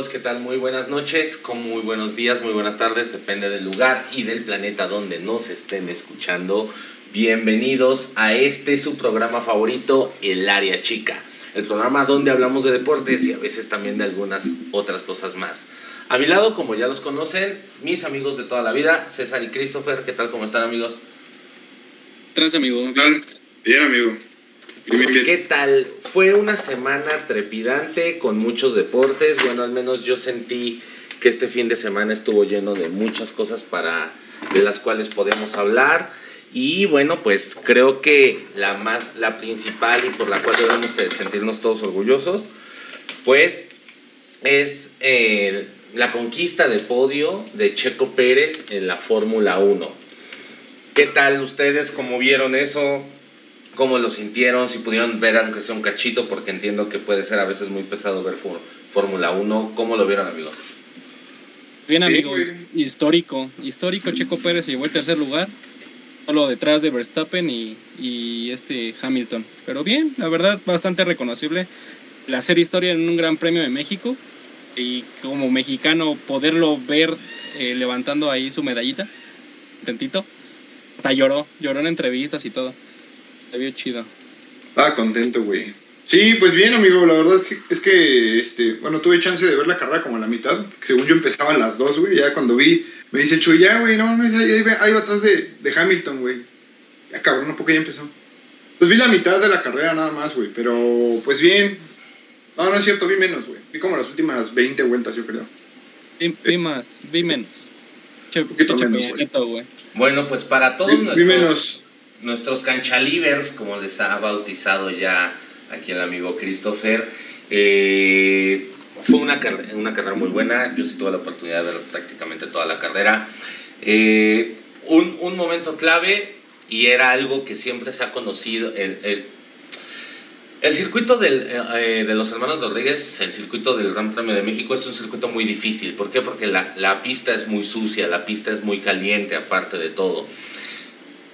amigos, ¿qué tal? Muy buenas noches, con muy buenos días, muy buenas tardes, depende del lugar y del planeta donde nos estén escuchando. Bienvenidos a este su programa favorito, El Área Chica. El programa donde hablamos de deportes y a veces también de algunas otras cosas más. A mi lado, como ya los conocen, mis amigos de toda la vida, César y Christopher. ¿Qué tal? ¿Cómo están, amigos? Gracias, amigo. Bien, bien amigo. ¿Qué tal? Fue una semana trepidante con muchos deportes. Bueno, al menos yo sentí que este fin de semana estuvo lleno de muchas cosas para de las cuales podemos hablar. Y bueno, pues creo que la más la principal y por la cual debemos de sentirnos todos orgullosos, pues es eh, la conquista de podio de Checo Pérez en la Fórmula 1. ¿Qué tal ustedes? ¿Cómo vieron eso? Cómo lo sintieron, si pudieron ver aunque sea un cachito, porque entiendo que puede ser a veces muy pesado ver Fórmula 1. ¿Cómo lo vieron, amigos? Bien, amigos, histórico. Histórico, Checo Pérez se llevó el tercer lugar, solo detrás de Verstappen y, y este Hamilton. Pero bien, la verdad, bastante reconocible. El hacer historia en un Gran Premio de México y como mexicano poderlo ver eh, levantando ahí su medallita, tantito. Hasta lloró, lloró en entrevistas y todo. Se vio chido. Estaba contento, güey. Sí, pues bien, amigo. La verdad es que, es que este, bueno, tuve chance de ver la carrera como a la mitad. Según yo empezaba a las dos, güey. Ya cuando vi, me dice Chuy, ya, güey, no, ahí, ahí, va atrás de, de Hamilton, güey. Ya cabrón, un poco ya empezó. Pues vi la mitad de la carrera nada más, güey. Pero, pues bien. No, no es cierto, vi menos, güey. Vi como las últimas 20 vueltas, yo creo. Vi, más, vi menos. un poquito menos, güey. Bueno, pues para todos vi, vi menos nuestros canchalivers, como les ha bautizado ya aquí el amigo Christopher. Eh, fue una, una carrera muy buena, yo sí tuve la oportunidad de ver prácticamente toda la carrera. Eh, un, un, momento clave y era algo que siempre se ha conocido, el, el, circuito del, eh, de los hermanos Rodríguez, el circuito del Gran Premio de México es un circuito muy difícil. ¿Por qué? Porque la, la pista es muy sucia, la pista es muy caliente aparte de todo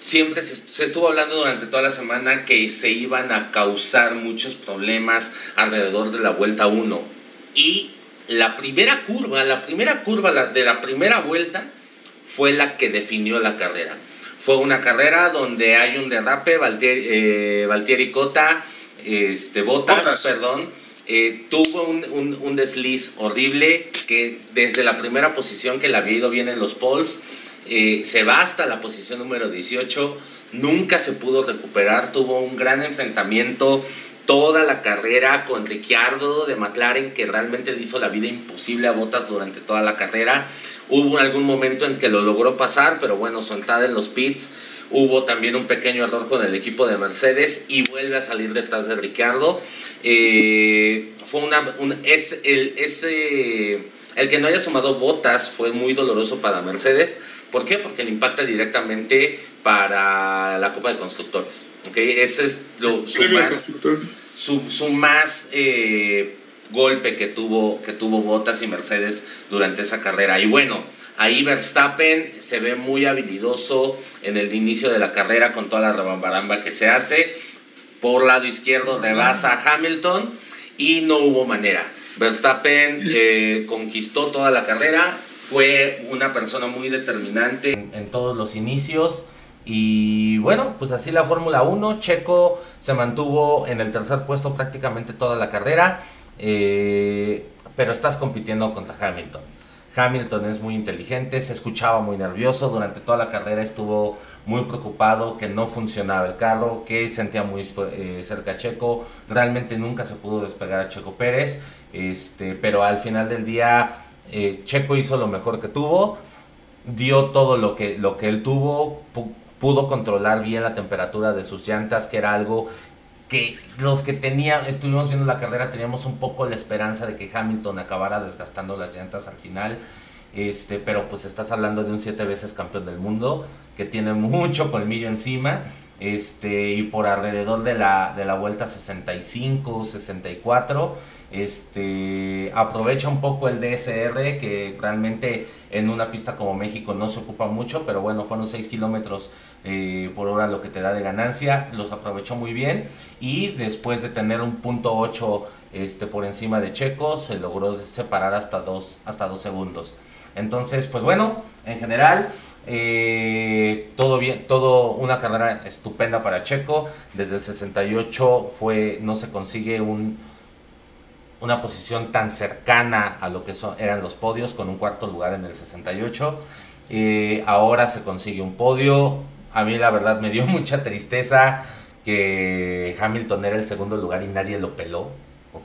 siempre se, estuvo hablando durante toda la semana que se iban a causar muchos problemas alrededor de la vuelta 1. Y la primera curva, la primera curva de la primera vuelta fue la que definió la carrera. Fue una carrera donde hay un derrape, Valtieri, eh, Valtieri Cota, este, Botas, perdón, eh, tuvo un, un, desliz horrible que desde la primera posición que le había ido bien en los poles, eh, se va hasta la posición número 18, nunca se pudo recuperar, tuvo un gran enfrentamiento toda la carrera con Ricciardo de McLaren que realmente le hizo la vida imposible a Bottas durante toda la carrera. Hubo algún momento en que lo logró pasar, pero bueno, su entrada en los pits hubo también un pequeño error con el equipo de Mercedes y vuelve a salir detrás de Ricciardo. Eh, fue una, es, el, ese, el que no haya sumado Botas fue muy doloroso para Mercedes ¿Por qué? Porque le impacta directamente para la Copa de Constructores. ¿okay? Ese es lo, su, más, su, más eh, golpe que tuvo, que tuvo Bottas y Mercedes durante esa carrera. Y bueno, ahí Verstappen se ve muy habilidoso en el inicio de la carrera con toda la rebambaramba que se hace. Por lado izquierdo rebasa a Hamilton y no hubo manera. Verstappen eh, conquistó toda la carrera, fue una persona muy determinante en, todos los inicios. Y bueno, pues así la Fórmula 1. Checo se mantuvo en el tercer puesto prácticamente toda la carrera. Eh, pero estás compitiendo contra Hamilton. Hamilton es muy inteligente, se escuchaba muy nervioso, durante toda la carrera estuvo muy preocupado que no funcionaba el carro, que sentía muy eh, cerca a Checo, realmente nunca se pudo despegar a Checo Pérez, este, pero al final del día eh, Checo hizo lo mejor que tuvo, dio todo lo que, lo que él tuvo, pudo controlar bien la temperatura de sus llantas, que era algo que los que teníamos, estuvimos viendo la carrera, teníamos un poco la esperanza de que Hamilton acabara desgastando las llantas al final. Este, pero pues estás hablando de un siete veces campeón del mundo que tiene mucho colmillo encima este, y por alrededor de la, de la vuelta 65, 64, este, aprovecha un poco el DSR, que realmente en una pista como México no se ocupa mucho, pero bueno, fueron 6 kilómetros eh, por hora lo que te da de ganancia, los aprovechó muy bien y después de tener un punto 8 este, por encima de Checo, se logró separar hasta 2 hasta dos segundos. Entonces, pues bueno, en general, eh, todo bien, todo una carrera estupenda para Checo. Desde el 68 fue, no se consigue un, una posición tan cercana a lo que eran los podios con un cuarto lugar en el 68. Eh, ahora se consigue un podio. A mí la verdad me dio mucha tristeza que Hamilton era el segundo lugar y nadie lo peló.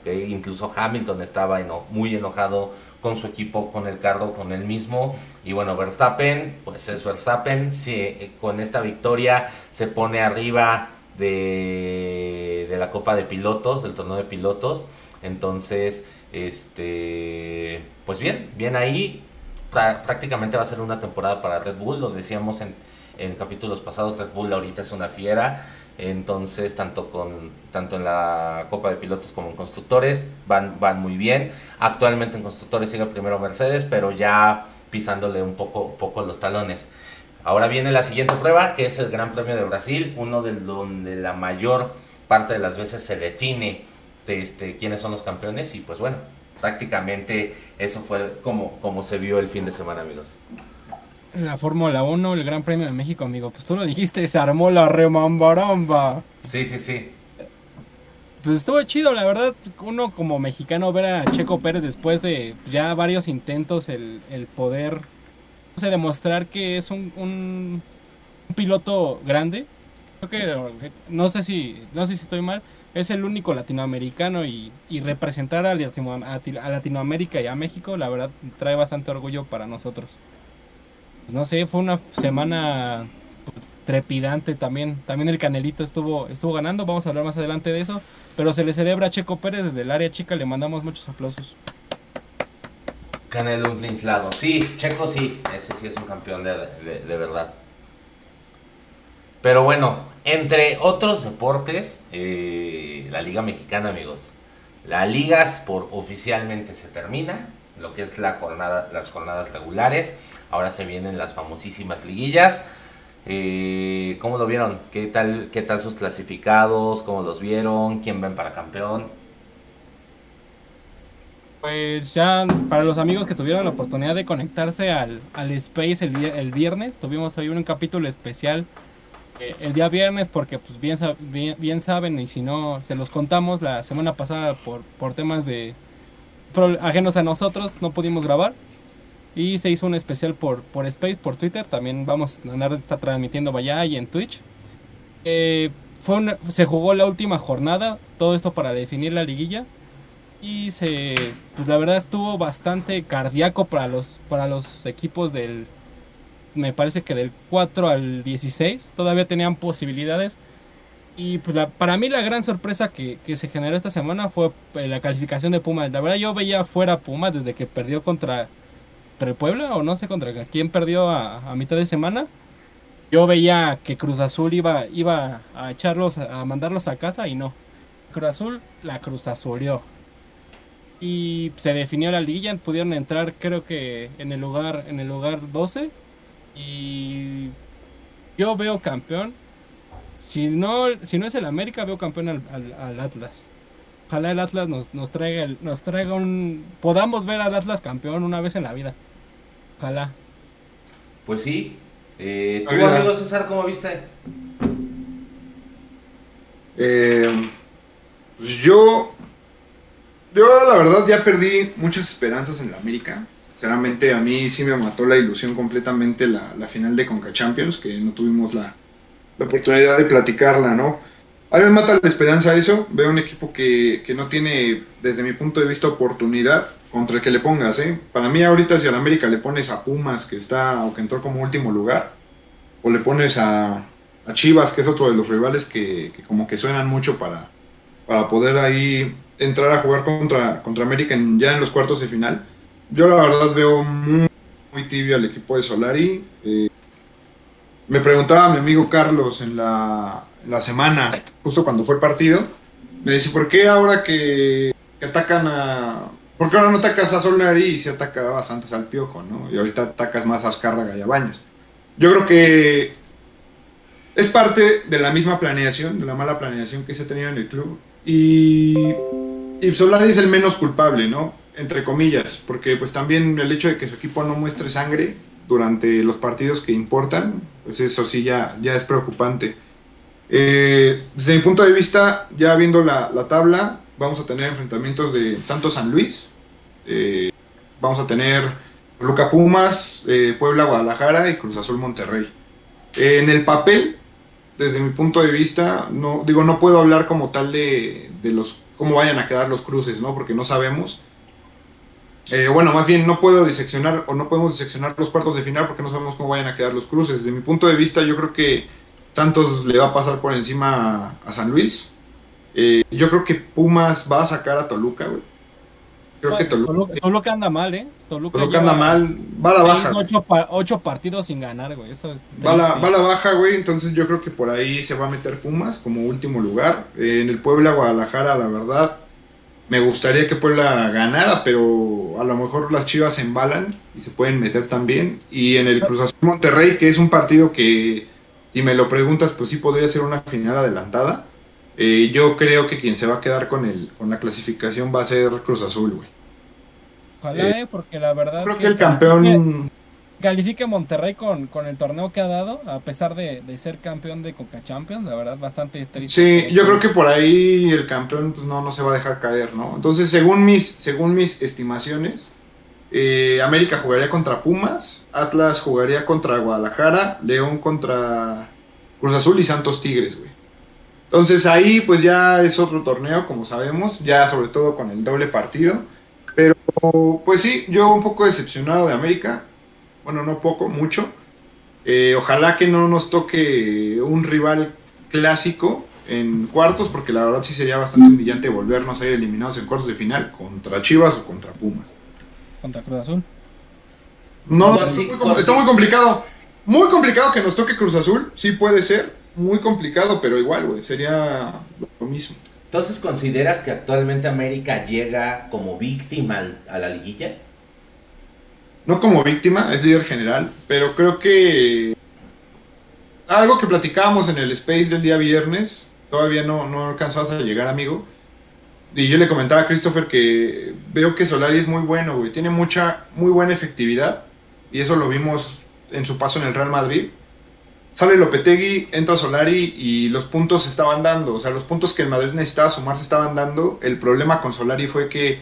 Incluso Hamilton estaba muy enojado con su equipo, con el carro, con él mismo. Y bueno, Verstappen, pues es Verstappen. Eh, con esta victoria se pone arriba de, la Copa de Pilotos, del torneo de pilotos. Entonces, este, pues bien, bien ahí. prácticamente va a ser una temporada para Red Bull, lo decíamos en, en capítulos pasados, Red Bull ahorita es una fiera. Entonces, tanto, con, tanto en la Copa de Pilotos como en Constructores van, van muy bien. Actualmente en Constructores sigue primero Mercedes, pero ya pisándole un poco, poco los talones. Ahora viene la siguiente prueba, que es el Gran Premio de Brasil, uno de donde la mayor parte de las veces se define este, quiénes son los campeones y pues bueno, prácticamente eso fue como, como se vio el fin de semana, amigos. La Fórmula 1, el Gran Premio de México, amigo. Pues tú lo dijiste, se armó la remambaramba. Sí, sí, sí. Pues estuvo chido, la verdad. Uno como mexicano ver a Checo Pérez después de ya varios intentos, el, poder no sé, demostrar que es un, un, piloto grande. Creo que, no sé si, no sé si estoy mal, es el único latinoamericano y, y representar a, a Latinoamérica y a México, la verdad, trae bastante orgullo para nosotros no sé, fue una semana trepidante también. También el Canelito estuvo, estuvo ganando, vamos a hablar más adelante de eso. Pero se le celebra a Checo Pérez desde el área chica, le mandamos muchos aplausos. Canelo inflado. Sí, Checo sí, ese sí es un campeón de, verdad. Pero bueno, entre otros deportes, eh, la Liga Mexicana, amigos. La Liga por oficialmente se termina lo que es la jornada, las jornadas regulares. Ahora se vienen las famosísimas liguillas. Eh, ¿Cómo lo vieron? ¿Qué tal, ¿Qué tal sus clasificados? ¿Cómo los vieron? ¿Quién ven para campeón? Pues ya para los amigos que tuvieron la oportunidad de conectarse al, al Space el, viernes, tuvimos hoy un capítulo especial eh, el día viernes porque pues bien, bien, bien, saben y si no se los contamos la semana pasada por, por temas de, ajenos a nosotros, no pudimos grabar. Y se hizo un especial por, por Space, por Twitter. También vamos a andar transmitiendo vaya y en Twitch. Eh, se jugó la última jornada, todo esto para definir la liguilla. Y se, pues la verdad estuvo bastante cardíaco para los, para los equipos del, me parece que del 4 al 16. Todavía tenían posibilidades. Y pues para mí la gran sorpresa que, se generó esta semana fue eh, la calificación de Pumas. La verdad yo veía fuera Pumas desde que perdió contra, el Puebla o no sé contra quién perdió a, mitad de semana. Yo veía que Cruz Azul iba, iba a echarlos, a mandarlos a casa y no. Cruz Azul la Cruz Azulió. Y se definió la liguilla, pudieron entrar creo que en el lugar, en el lugar 12. Y yo veo campeón si no, si no es el América, veo campeón al, Atlas. Ojalá el Atlas nos, nos traiga nos traiga un. podamos ver al Atlas campeón una vez en la vida. Ojalá. Pues sí. Eh, ¿Tú, amigo César, cómo viste? Eh, pues yo. Yo, la verdad, ya perdí muchas esperanzas en la América. Sinceramente, a mí sí me mató la ilusión completamente la, la final de Conca Champions, que no tuvimos la, la oportunidad de platicarla, ¿no? A mí me mata la esperanza eso. Veo un equipo que, no tiene, desde mi punto de vista, oportunidad contra el que le pongas, ¿eh? Para mí ahorita si a la América le pones a Pumas, que está, o que entró como último lugar, o le pones a, Chivas, que es otro de los rivales que, como que suenan mucho para, para poder ahí entrar a jugar contra, contra América ya en los cuartos de final. Yo la verdad veo muy, muy tibio al equipo de Solari. Eh, me preguntaba mi amigo Carlos en la, semana, justo cuando fue el partido, me dice, ¿por qué ahora que, atacan a... ¿Por qué ahora no atacas a Solari y se atacabas antes al Piojo, ¿no? Y ahorita atacas más a Azcárraga y. Yo creo que es parte de la misma planeación, de la mala planeación que se tenía en el club. Y, y Solari es el menos culpable, ¿no? Entre comillas, porque pues también el hecho de que su equipo no muestre sangre durante los partidos que importan, pues eso sí ya, ya es preocupante. Eh, desde mi punto de vista, ya viendo la, tabla, vamos a tener enfrentamientos de Santos San Luis, eh, vamos a tener Luca Pumas, eh, Puebla Guadalajara y Cruz Azul Monterrey. en el papel, desde mi punto de vista, no digo no puedo hablar como tal de, de los cómo vayan a quedar los cruces, ¿no? Porque no sabemos. Eh, bueno, más bien no puedo diseccionar o no podemos diseccionar los cuartos de final porque no sabemos cómo vayan a quedar los cruces. Desde mi punto de vista, yo creo que Santos le va a pasar por encima a, San Luis. Eh, yo creo que Pumas va a sacar a Toluca, güey. Creo que Toluca, Toluca, anda mal, ¿eh? Toluca, anda mal, va a la baja. Ocho, partidos sin ganar, güey. Eso va, la, va a la baja, güey. Entonces yo creo que por ahí se va a meter Pumas como último lugar. Eh, en el Puebla, Guadalajara, la verdad, me gustaría que Puebla ganara, pero a lo mejor las Chivas se embalan y se pueden meter también. Y en el Cruz Azul Monterrey, que es un partido que, si me lo preguntas, pues sí podría ser una final adelantada. Eh, yo creo que quien se va a quedar con, el, con la clasificación va a ser Cruz Azul, güey. Ojalá, eh, porque la verdad. Creo que, el campeón califique Monterrey con, con el torneo que ha dado, a pesar de, ser campeón de Coca Champions, la verdad, bastante triste. Sí, yo creo que por ahí el campeón pues, no, no se va a dejar caer, ¿no? Entonces, según mis, según mis estimaciones, eh, América jugaría contra Pumas, Atlas jugaría contra Guadalajara, León contra Cruz Azul y Santos Tigres, güey. Entonces ahí pues ya es otro torneo, como sabemos, ya sobre todo con el doble partido. Pero pues sí, yo un poco decepcionado de América bueno, no poco, mucho. Eh, ojalá que no nos toque un rival clásico en cuartos, porque la verdad sí sería bastante humillante volvernos a ir eliminados en cuartos de final contra Chivas o contra Pumas. ¿Contra Cruz Azul? No, está muy complicado. Muy complicado que nos toque Cruz Azul, sí puede ser, muy complicado, pero igual, güey, sería lo mismo. Entonces, ¿consideras que actualmente América llega como víctima a la liguilla? No como víctima, es líder general, pero creo que algo que platicábamos en el space del día viernes, todavía no, no alcanzabas a llegar, amigo. Y yo le comentaba a Christopher que veo que Solari es muy bueno, güey. Tiene mucha, muy buena efectividad. Y eso lo vimos en su paso en el Real Madrid. Sale Lopetegui, entra Solari y los puntos se estaban dando. O sea, los puntos que el Madrid necesitaba sumar se estaban dando. El problema con Solari fue que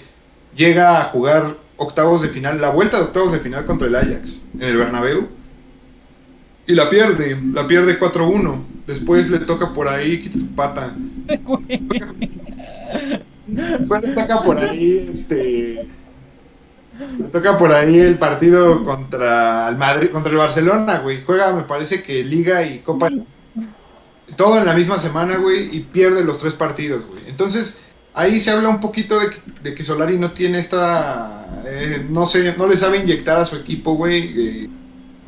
llega a jugar octavos de final, la vuelta de octavos de final contra el Ajax en el Bernabéu y la pierde, la pierde 4-1. Después le toca por ahí, quita tu pata. Después le toca por ahí, este. Le toca por ahí el partido contra el Madrid, contra el Barcelona, güey. Juega, me parece que Liga y Copa. Todo en la misma semana, güey, y pierde los tres partidos, güey. Entonces, ahí se habla un poquito de que, Solari no tiene esta, eh, no sé, no le sabe inyectar a su equipo, güey. Eh,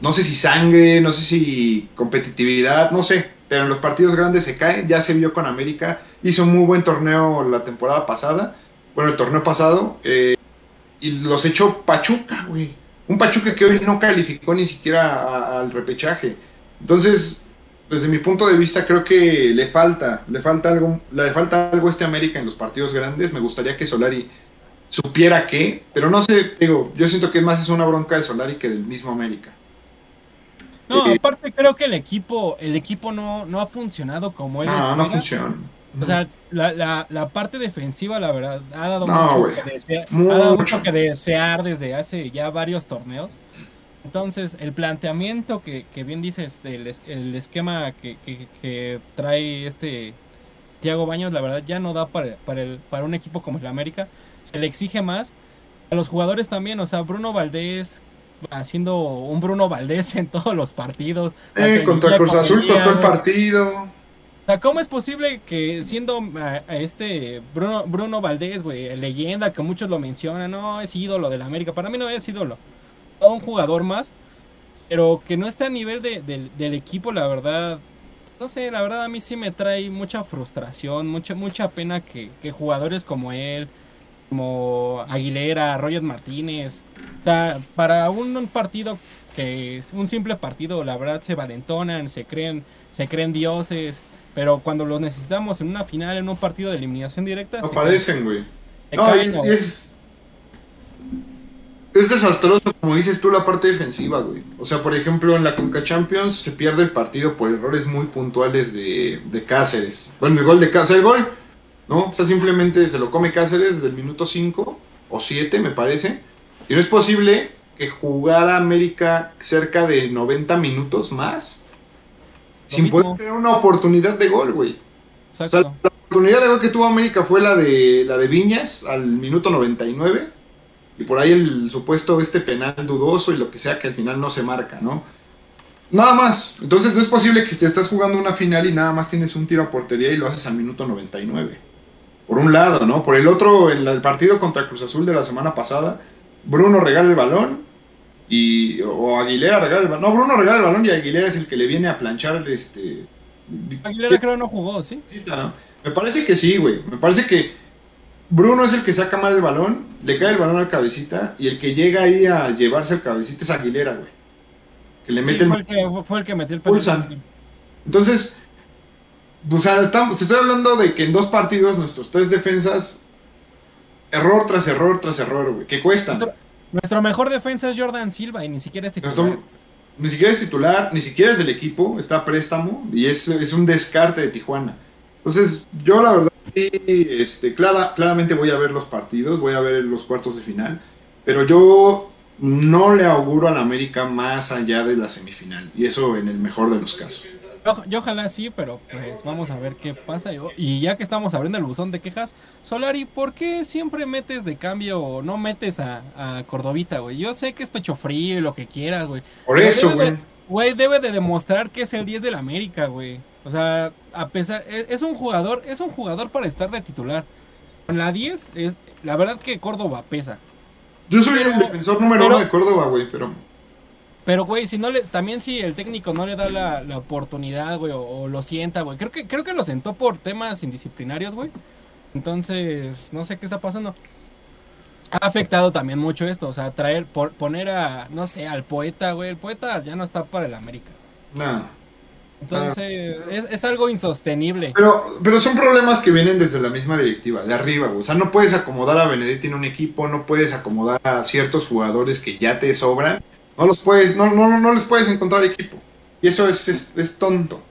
no sé si sangre, no sé si competitividad, no sé. Pero en los partidos grandes se cae, ya se vio con América. Hizo un muy buen torneo la temporada pasada, bueno, el torneo pasado. Eh, y los echó Pachuca, güey. Un Pachuca que hoy no calificó ni siquiera al repechaje. Entonces, desde mi punto de vista creo que le falta, le falta algo, le falta algo a este América en los partidos grandes. Me gustaría que Solari supiera qué, pero no sé, digo, yo siento que más es una bronca de Solari que del mismo América. No, eh, aparte creo que el equipo, el equipo no, no ha funcionado como él. No, no funciona. O sea, la, la, la, parte defensiva, la verdad, ha dado, mucho, que desear, ha dado mucho que desear desde hace ya varios torneos. Entonces, el planteamiento que, bien dices, el, el esquema que, trae este Thiago Baños, la verdad ya no da para, para, el, para un equipo como el América. Se le exige más. A los jugadores también, o sea, Bruno Valdés haciendo un Bruno Valdés en todos los partidos. Eh, contra Cruz Azul costó el partido. O sea, ¿cómo es posible que siendo este Bruno, Bruno Valdés, güey, leyenda que muchos lo mencionan, no es ídolo del América? Para mí no es ídolo un jugador más. pero que no esté a nivel del equipo, la verdad, no sé, la verdad a mí sí me trae mucha frustración, mucha, mucha pena que, jugadores como él, como Aguilera, Roger Martínez, o sea, para un, partido que es un simple partido, la verdad se valentonan, se creen, se creen dioses, pero cuando los necesitamos en una final, en un partido de eliminación directa, aparecen, güey. No, es, es desastroso, como dices tú, la parte defensiva, güey. O sea, por ejemplo, en la Conca Champions se pierde el partido por errores muy puntuales de, de Cáceres. Bueno, el gol de Cáceres, el gol, ¿no? O sea, simplemente se lo come Cáceres desde el minuto 5 o 7, me parece. Y no es posible que jugara América cerca de 90 minutos más sin poder tener una oportunidad de gol, güey. O sea, la oportunidad de gol que tuvo América fue la de, la de Viñas al minuto 99 y por ahí el supuesto este penal dudoso y lo que sea que al final no se marca, ¿no? Nada más. Entonces no es posible que te estás jugando una final y nada más tienes un tiro a portería y lo haces al minuto 99. Por un lado, ¿no? Por el otro, en el partido contra Cruz Azul de la semana pasada, Bruno regala el balón y o Aguilera regala el balón. No, Bruno regala el balón y Aguilera es el que le viene a planchar este Aguilera creo no jugó, sí Me parece que sí, güey. Me parece que Bruno es el que saca mal el balón, le cae el balón al cabecita y el que llega ahí a llevarse al cabecita es Aguilera, güey. Que le mete fue, el que, fue el que metió el pulsan. Entonces, o sea, estamos, te estoy hablando de que en dos partidos nuestros tres defensas, error tras error tras error, güey, que cuestan. Nuestro, mejor defensa es Jordan Silva y ni siquiera es titular. ni siquiera es titular, ni siquiera es del equipo, está a préstamo y es, es un descarte de Tijuana. Entonces, yo la verdad Sí, este, clara, claramente voy a ver los partidos, voy a ver los cuartos de final, pero yo no le auguro a la América más allá de la semifinal, y eso en el mejor de los casos. Yo, ojalá sí, pero pues vamos a ver qué pasa. Y ya que estamos abriendo el buzón de quejas, Solari, ¿por qué siempre metes de cambio o no metes a, a Cordovita, güey? Yo sé que es pecho frío y lo que quieras, güey. Por eso, güey. Güey, debe de demostrar que es el 10 de la América, güey. O sea, a pesar, es, un jugador, es un jugador para estar de titular. Con la 10, es, la verdad que Córdoba pesa. Yo soy el defensor número uno de Córdoba, güey, pero... Pero, güey, si no le, también si el técnico no le da la, oportunidad, güey, o, lo sienta, güey. Creo que, creo que lo sentó por temas indisciplinarios, güey. Entonces, no sé qué está pasando. Ha afectado también mucho esto, o sea, traer, por, poner a, no sé, al poeta, güey. El poeta ya no está para el América. No. Entonces, es, algo insostenible. Pero, pero son problemas que vienen desde la misma directiva, de arriba, O sea, no puedes acomodar a Benedetti en un equipo, no puedes acomodar a ciertos jugadores que ya te sobran. No los puedes, no, no, no les puedes encontrar equipo. Y eso es, es, tonto.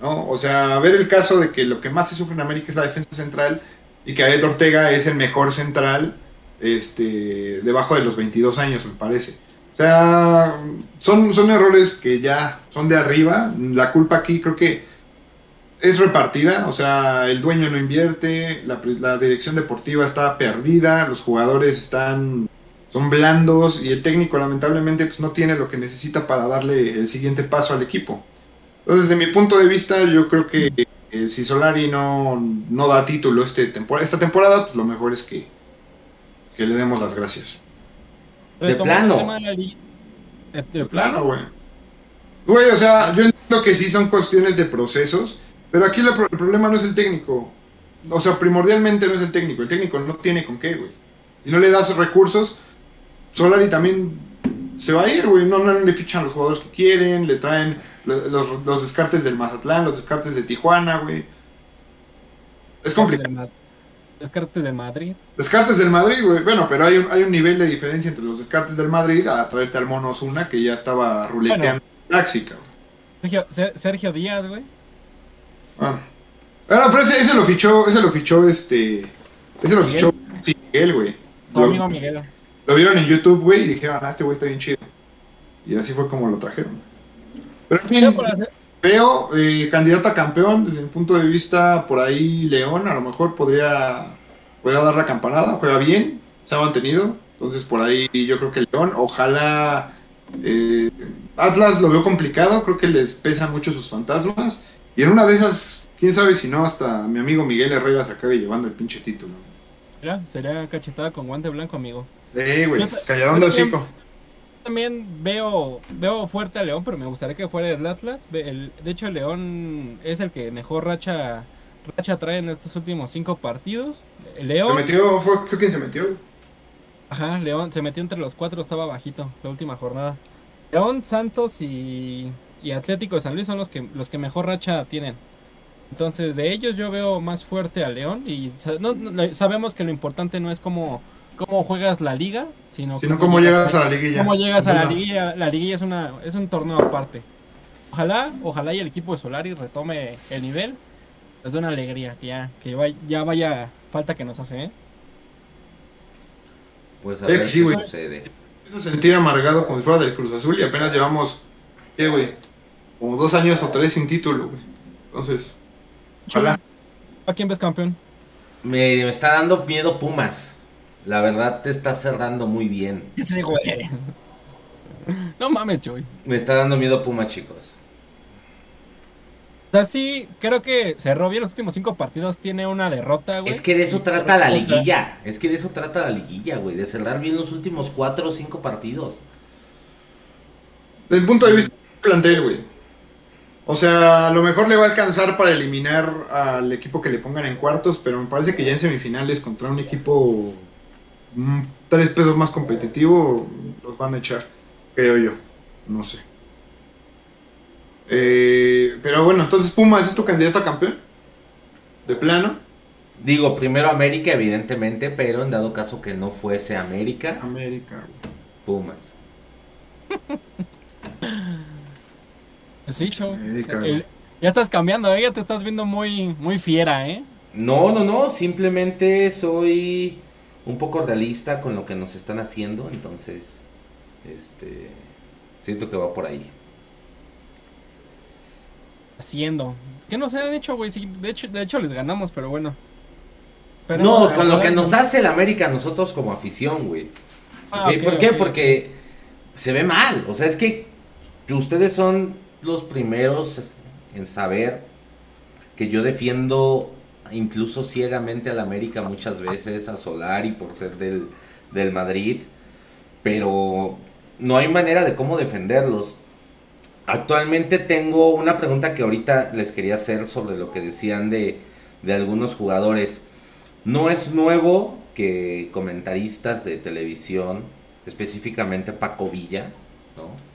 ¿no? O sea, ver el caso de que lo que más se sufre en América es la defensa central y que Aed Ortega es el mejor central este, debajo de los 22 años, me parece. Sea, son, son errores que ya son de arriba. La culpa aquí creo que es repartida. O sea, el dueño no invierte, la, dirección deportiva está perdida, los jugadores están son blandos y el técnico lamentablemente pues no tiene lo que necesita para darle el siguiente paso al equipo. Entonces, desde mi punto de vista, yo creo que eh, si Solari no, no da título este esta temporada, pues lo mejor es que, que le demos las gracias. De plano. De, plano, güey. Güey, o sea, yo entiendo que sí son cuestiones de procesos, pero aquí el problema no es el técnico. O sea, primordialmente no es el técnico. El técnico no tiene con qué, güey. Si no le das recursos, Solari también se va a ir, güey. No, no le fichan los jugadores que quieren, le traen los, los descartes del Mazatlán, los descartes de Tijuana, güey. Es complicado. Descartes del Madrid. Descartes del Madrid, güey. Bueno, pero hay un, hay un nivel de diferencia entre los descartes del Madrid a traerte al Mono Osuna que ya estaba ruleteando bueno, Sergio, Sergio Díaz, güey. Ah. Bueno, pero ese, lo fichó, ese lo fichó este. Ese lo fichó Miguel, güey. Amigo Miguel. Lo vieron en YouTube, güey, y dijeron, ah, este güey está bien chido. Y así fue como lo trajeron. Pero en fin, Veo eh, candidato a campeón desde mi punto de vista por ahí León a lo mejor podría, podría dar la campanada, juega bien, se ha mantenido, entonces por ahí yo creo que León, ojalá eh, Atlas lo veo complicado, creo que les pesan mucho sus fantasmas y en una de esas, quién sabe si no hasta mi amigo Miguel Herrera se acabe llevando el pinche título. Mira, sería cachetada con guante blanco, amigo. Eh, güey, calladón de hocico. También veo, veo fuerte a León, pero me gustaría que fuera el Atlas. de hecho, el León es el que mejor racha, racha trae en estos últimos cinco partidos. León. Se metió, fue, creo que se metió. Ajá, León se metió entre los cuatro, estaba bajito la última jornada. León, Santos y, y Atlético de San Luis son los que, los que mejor racha tienen. Entonces, de ellos yo veo más fuerte a León y sabemos que lo importante no es como cómo juegas la liga, sino, cómo, llegas, a, la liguilla. Cómo llegas a la liguilla. La liguilla es, una, es un torneo aparte. Ojalá, ojalá y el equipo de Solari retome el nivel. Es de una alegría que ya, que vaya, ya vaya falta que nos hace, ¿eh? Pues a ver qué sucede. Eso sentir amargado como si fuera del Cruz Azul y apenas llevamos, ¿qué, güey? Como dos años o tres sin título, güey. Entonces, ojalá. ¿A quién ves campeón? Me, me está dando miedo Pumas. La verdad te está cerrando muy bien. Sí, güey. No mames, Joy. Me está dando miedo Puma, chicos. O sea, sí, creo que cerró bien los últimos cinco partidos, tiene una derrota, güey. Es que de eso trata la liguilla. Es que de eso trata la liguilla, güey. De cerrar bien los últimos cuatro o cinco partidos. Desde el punto de vista del plantel, güey. O sea, a lo mejor le va a alcanzar para eliminar al equipo que le pongan en cuartos, pero me parece que ya en semifinales contra un equipo tres pesos más competitivo, los van a echar, creo yo. No sé. Eh, pero bueno, entonces Pumas es tu candidato a campeón. De plano. Digo, primero América, evidentemente, pero en dado caso que no fuese América. América. Pumas. sí, show. ya estás cambiando, ¿eh? ya te estás viendo muy, muy fiera, ¿eh? No, no, no, simplemente soy un poco realista con lo que nos están haciendo, entonces este siento que va por ahí. Haciendo. ¿Qué nos han hecho, güey? de hecho, de hecho les ganamos, pero bueno. no, con lo que nos hace el América nosotros como afición, güey. Ah, ¿Por qué? Porque se ve mal. O sea, es que ustedes son los primeros en saber que yo defiendo incluso ciegamente al América muchas veces, a Solari por ser del, del Madrid, pero no hay manera de cómo defenderlos. Actualmente tengo una pregunta que ahorita les quería hacer sobre lo que decían de, de algunos jugadores. No es nuevo que comentaristas de televisión, específicamente Paco Villa, ¿no?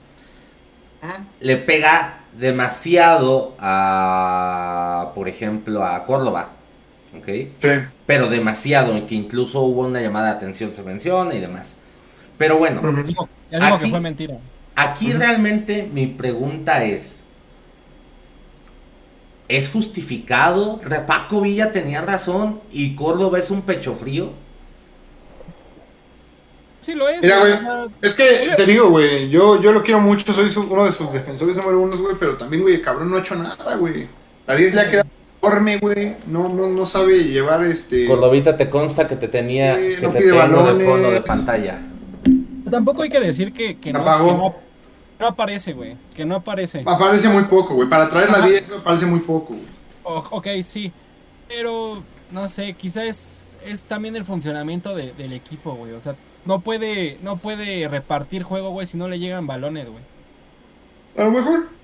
Ah. le pega demasiado a, por ejemplo, a Córdoba. ¿Ok? Sí. Pero demasiado, que incluso hubo una llamada de atención, se menciona y demás. Pero bueno, ya digo que fue mentira. Aquí realmente mi pregunta es, ¿es justificado? ¿Repaco Villa tenía razón y Córdoba es un pecho frío? Sí lo es. Mira, güey, es que te digo, güey, yo, yo lo quiero mucho, soy uno de sus defensores número uno, güey, pero también, güey, el cabrón no ha hecho nada, güey. La 10 le ha quedado enorme, güey. No, no, no sabe llevar este. Cordovita te consta que te tenía que te tengo de fondo de pantalla. Tampoco hay que decir que, que, no, no, aparece, güey. Que no aparece. Aparece muy poco, güey. Para traer la 10 aparece muy poco, güey. ok, sí. Pero, no sé, quizás es, también el funcionamiento del equipo, güey. O sea, no puede, no puede repartir juego, güey, si no le llegan balones, güey. A lo mejor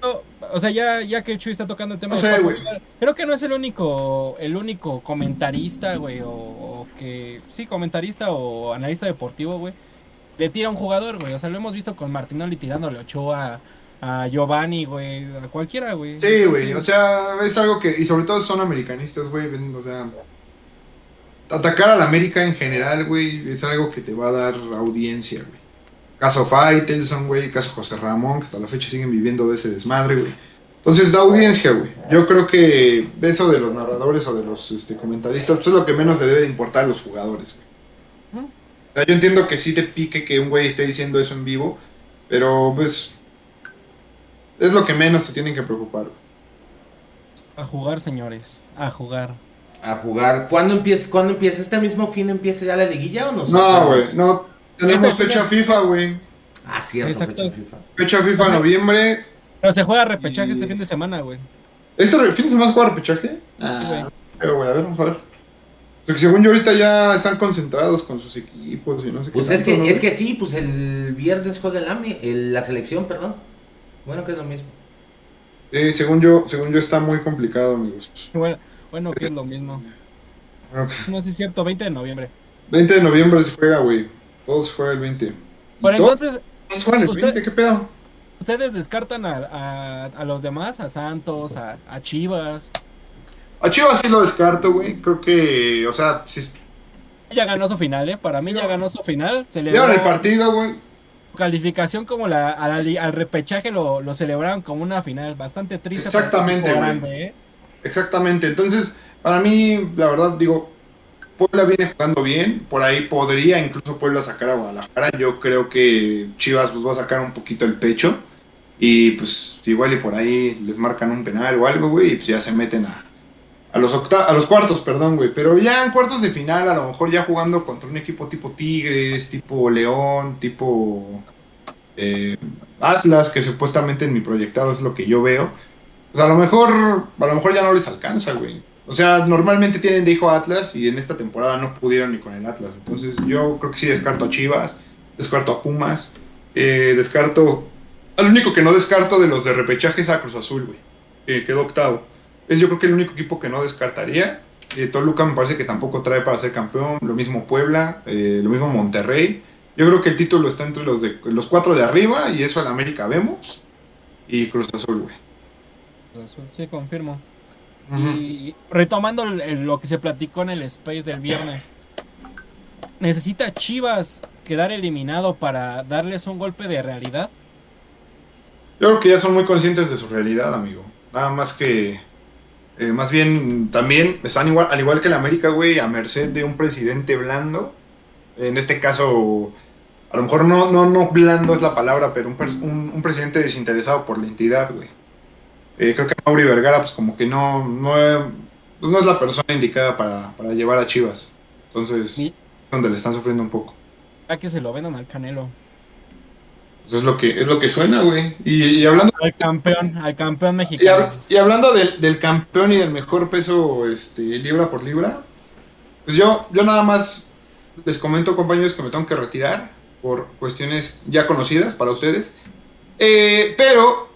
o sea, ya, ya que Chuy está tocando el tema, creo que no es el único, el único comentarista, güey, o, que, sí, comentarista o analista deportivo, güey, le tira a un jugador, güey. O sea, lo hemos visto con Martinoli tirándole Ochoa, a Giovanni, güey, a cualquiera, güey. Sí, güey, o sea, es algo que, y sobre todo son americanistas, güey, o sea, atacar a la América en general, güey, es algo que te va a dar audiencia, güey. Caso Faitelson, güey, caso José Ramón, que hasta la fecha siguen viviendo de ese desmadre, güey. Entonces, da audiencia, güey. Yo creo que eso de los narradores o de los este, comentaristas, pues es lo que menos le debe de importar a los jugadores, güey. O sea, yo entiendo que sí te pique que un güey esté diciendo eso en vivo, pero pues es lo que menos se tienen que preocupar. Güey. A jugar, señores, a jugar. A jugar. ¿Cuándo empieza, ¿Cuándo empieza? ¿Este mismo fin empieza ya la liguilla o no? No, güey, no. Tenemos fecha FIFA, güey. Ah, cierto, fecha FIFA. Fecha FIFA noviembre. Pero se juega repechaje este fin de semana, güey. ¿Este fin de semana se juega repechaje? Ah, pero, güey, a ver, vamos a ver. Porque según yo ahorita ya están concentrados con sus equipos y no sé pues qué. Pues es que, es que sí, pues el viernes juega el AME, la selección, perdón. Bueno, que es lo mismo. Sí, según yo, según yo está muy complicado, amigos. Bueno, bueno que es lo mismo. No, sé es cierto, 20 de noviembre. 20 de noviembre se juega, güey. Todos juegan el 20. Bueno, entonces. Todos juegan el 20, ¿qué pedo? ¿Ustedes descartan a, a, los demás? A Santos, a, a Chivas. A Chivas sí lo descarto, güey. Creo que, o sea, si... Ya ganó su final, ¿eh? Para mí ya ganó su final. Celebró... el partido, güey. Calificación como la, al repechaje lo, lo, celebraron como una final. Bastante triste. Exactamente, güey. ¿eh? Exactamente. Entonces, para mí, la verdad, digo, Puebla viene jugando bien. Por ahí podría incluso Puebla sacar a Guadalajara. Yo creo que Chivas pues, va a sacar un poquito el pecho. Y pues igual y por ahí les marcan un penal o algo, güey. Y pues ya se meten a, a los, a los cuartos, perdón, güey. Pero ya en cuartos de final, a lo mejor ya jugando contra un equipo tipo Tigres, tipo León, tipo eh, Atlas, que supuestamente en mi proyectado es lo que yo veo. Pues a lo mejor, a lo mejor ya no les alcanza, güey. O sea, normalmente tienen de hijo Atlas y en esta temporada no pudieron ni con el Atlas. Entonces yo creo que sí descarto a Chivas, descarto a Pumas, eh, descarto... Al único que no descarto de los de repechaje es a Cruz Azul, güey. Que quedó octavo es yo creo que el único equipo que no descartaría. Eh, Toluca me parece que tampoco trae para ser campeón. Lo mismo Puebla, eh, lo mismo Monterrey. Yo creo que el título está entre los de los cuatro de arriba y eso en América vemos. Y Cruz Azul, güey. Cruz Azul, sí, confirmo. Y retomando lo que se platicó en el Space del viernes. ¿Necesita Chivas quedar eliminado para darles un golpe de realidad? Yo creo que ya son muy conscientes de su realidad, amigo. Nada más que eh, más bien, también están igual, al igual que el América, güey, a merced de un presidente blando. En este caso, a lo mejor no, no, no blando es la palabra, pero un, un, presidente desinteresado por la entidad, güey. Eh, creo que Mauri Vergara, pues como que no, no, pues, no es la persona indicada para, para llevar a Chivas. Entonces, es donde le están sufriendo un poco. A que se lo vendan al Canelo. Pues es lo que, es lo que suena, güey. Y, hablando. Al campeón, al campeón mexicano. Y, hablando del, campeón y del mejor peso este, libra por libra, pues yo, yo nada más les comento, compañeros, que me tengo que retirar por cuestiones ya conocidas para ustedes. Eh, pero,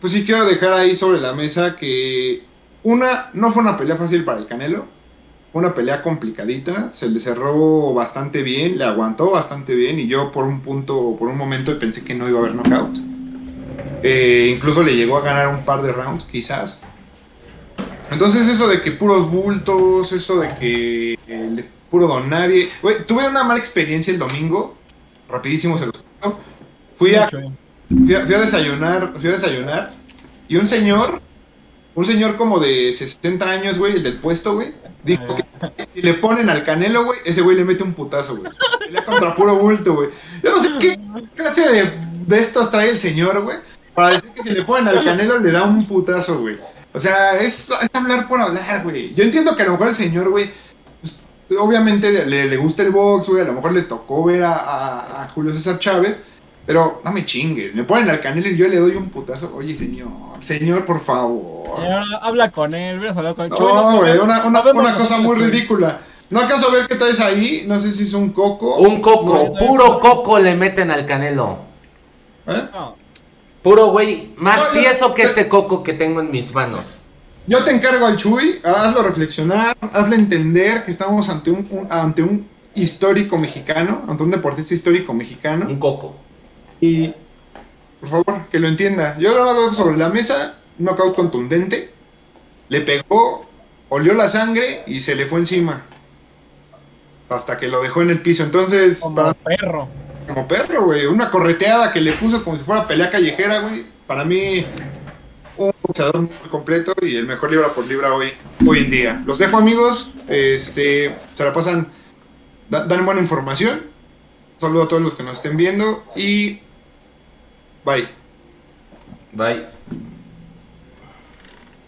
pues sí quiero dejar ahí sobre la mesa que una, no fue una pelea fácil para el Canelo fue una pelea complicadita, se le cerró bastante bien, le aguantó bastante bien y yo por un punto, por un momento pensé que no iba a haber knockout. Eh, incluso le llegó a ganar un par de rounds, quizás. Entonces eso de que puros bultos, eso de que eh, puro don nadie... tuve una mala experiencia el domingo, rapidísimo se los Fui a, fui a, fui a desayunar, fui a desayunar y un señor, un señor como de 60 años, güey, el del puesto, güey, Dijo que si le ponen al Canelo, güey, ese güey le mete un putazo, güey. Pelea contra puro bulto, güey. Yo no sé qué clase de, de estos trae el señor, güey. Para decir que si le ponen al Canelo le da un putazo, güey. O sea, es, es hablar por hablar, güey. Yo entiendo que a lo mejor el señor, güey, pues, obviamente le, le, gusta el box, güey. A lo mejor le tocó ver a, a Julio César Chávez. Pero no me chingues, me ponen al canelo y yo le doy un putazo. Oye, señor, señor, por favor. habla con él, hubieras hablado con él. No, güey, una, una, una cosa muy ridícula. No alcanzo a ver qué traes ahí. No sé si es un coco. Un coco, puro coco le meten al canelo. ¿Eh? Puro, güey, más tieso que este coco que tengo en mis manos. Yo te encargo al Chuy, hazlo reflexionar, hazle entender que estamos ante un ante un histórico mexicano, ante un deportista histórico mexicano. Un coco. Y, por favor, que lo entienda. Yo lo hago sobre la mesa, un knockout contundente. Le pegó, olió la sangre y se le fue encima. Hasta que lo dejó en el piso. Entonces. Como perro. Como perro, güey. Una correteada que le puso como si fuera pelea callejera, güey. Para mí, un boxeador muy completo y el mejor libra por libra hoy, hoy en día. Los dejo, amigos. Este, se la pasan, dan buena información. Un saludo a todos los que nos estén viendo y Bye. Bye.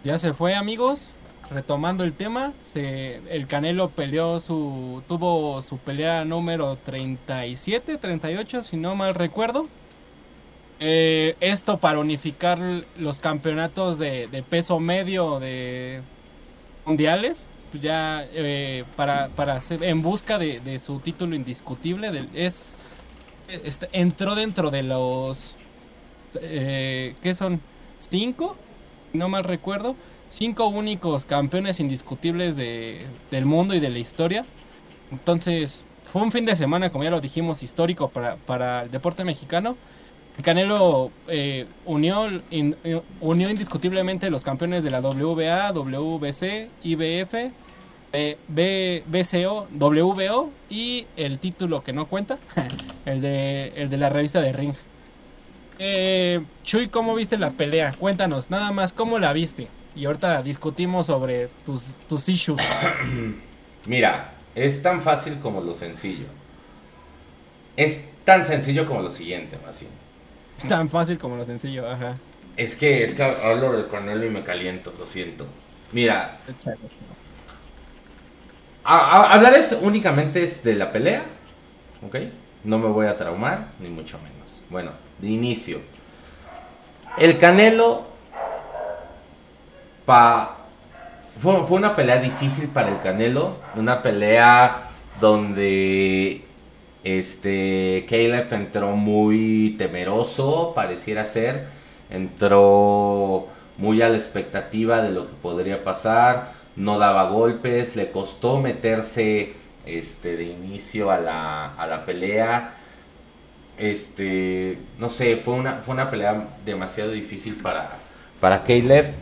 Ya se fue, amigos. Retomando el tema, se, el Canelo peleó su. tuvo su pelea número 37, 38, si no mal recuerdo. Eh, esto para unificar los campeonatos de, peso medio de mundiales. pues ya eh, para, para hacer, en busca de, su título indiscutible, es, este, entró dentro de los, eh, ¿qué son? ¿Cinco? No mal recuerdo. Cinco únicos campeones indiscutibles de, del mundo y de la historia. Entonces, fue un fin de semana, como ya lo dijimos, histórico para, para el deporte mexicano. Canelo eh, unió, eh, unió indiscutiblemente los campeones de la WBA, WBC, IBF, B, BCO, WBO y el título que no cuenta, el de, el de la revista de Ring. Eh, Chuy, ¿cómo viste la pelea? Cuéntanos, nada más, ¿cómo la viste? Y ahorita discutimos sobre tus, tus issues. Mira, es tan fácil como lo sencillo. Es tan sencillo como lo siguiente, bien. Es tan fácil como lo sencillo, ajá. Es que, es que hablo del Cornelio y me caliento, lo siento. Mira. hablar es únicamente es de la pelea, ¿ok? No me voy a traumar, ni mucho menos. Bueno, de inicio. El Canelo pa, fue, fue una pelea difícil para el Canelo, una pelea donde este, Caleb entró muy temeroso, pareciera ser. Entró muy a la expectativa de lo que podría pasar. No daba golpes, le costó meterse este, de inicio a la, a la pelea. Este, no sé, fue una, fue una pelea demasiado difícil para, para Caleb.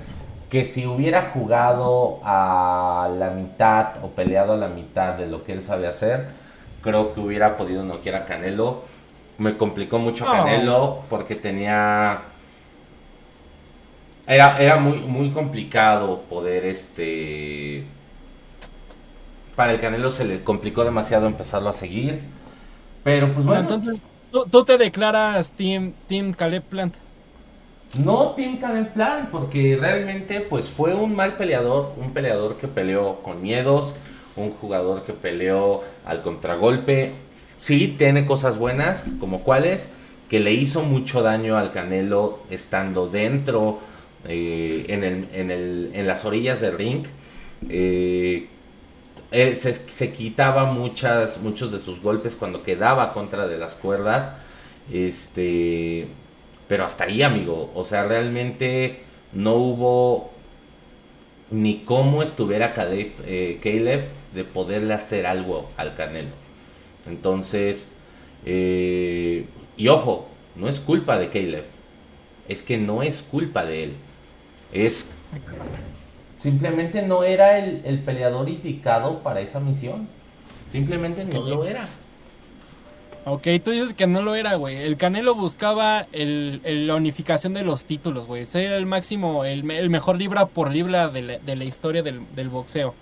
Que si hubiera jugado a la mitad o peleado a la mitad de lo que él sabe hacer, creo que hubiera podido noquear a Canelo. Me complicó mucho oh. Canelo porque tenía... Era, era muy, muy complicado poder este... Para el Canelo se le complicó demasiado empezarlo a seguir. Pero pues bueno. Entonces, ¿tú, te declaras Team, team Caleb Plant. No Team Caleb Plant, porque realmente pues fue un mal peleador, un peleador que peleó con miedos, un jugador que peleó al contragolpe. Sí, tiene cosas buenas, como cuáles, que le hizo mucho daño al Canelo estando dentro, eh, en, el, en, el, en, las orillas del ring. Eh, se, quitaba muchas, muchos de sus golpes cuando quedaba contra de las cuerdas. Este, pero hasta ahí, amigo. O sea, realmente no hubo ni cómo estuviera Caleb, eh, Caleb de poderle hacer algo al Canelo. Entonces, eh, y ojo, no es culpa de Caleb, es que no es culpa de él. Es simplemente no era el, peleador indicado para esa misión. Simplemente no lo era. Ok, tú dices que no lo era, güey. El Canelo buscaba el, la unificación de los títulos, güey. Ser el máximo, el, mejor libra por libra de la, historia del, del boxeo.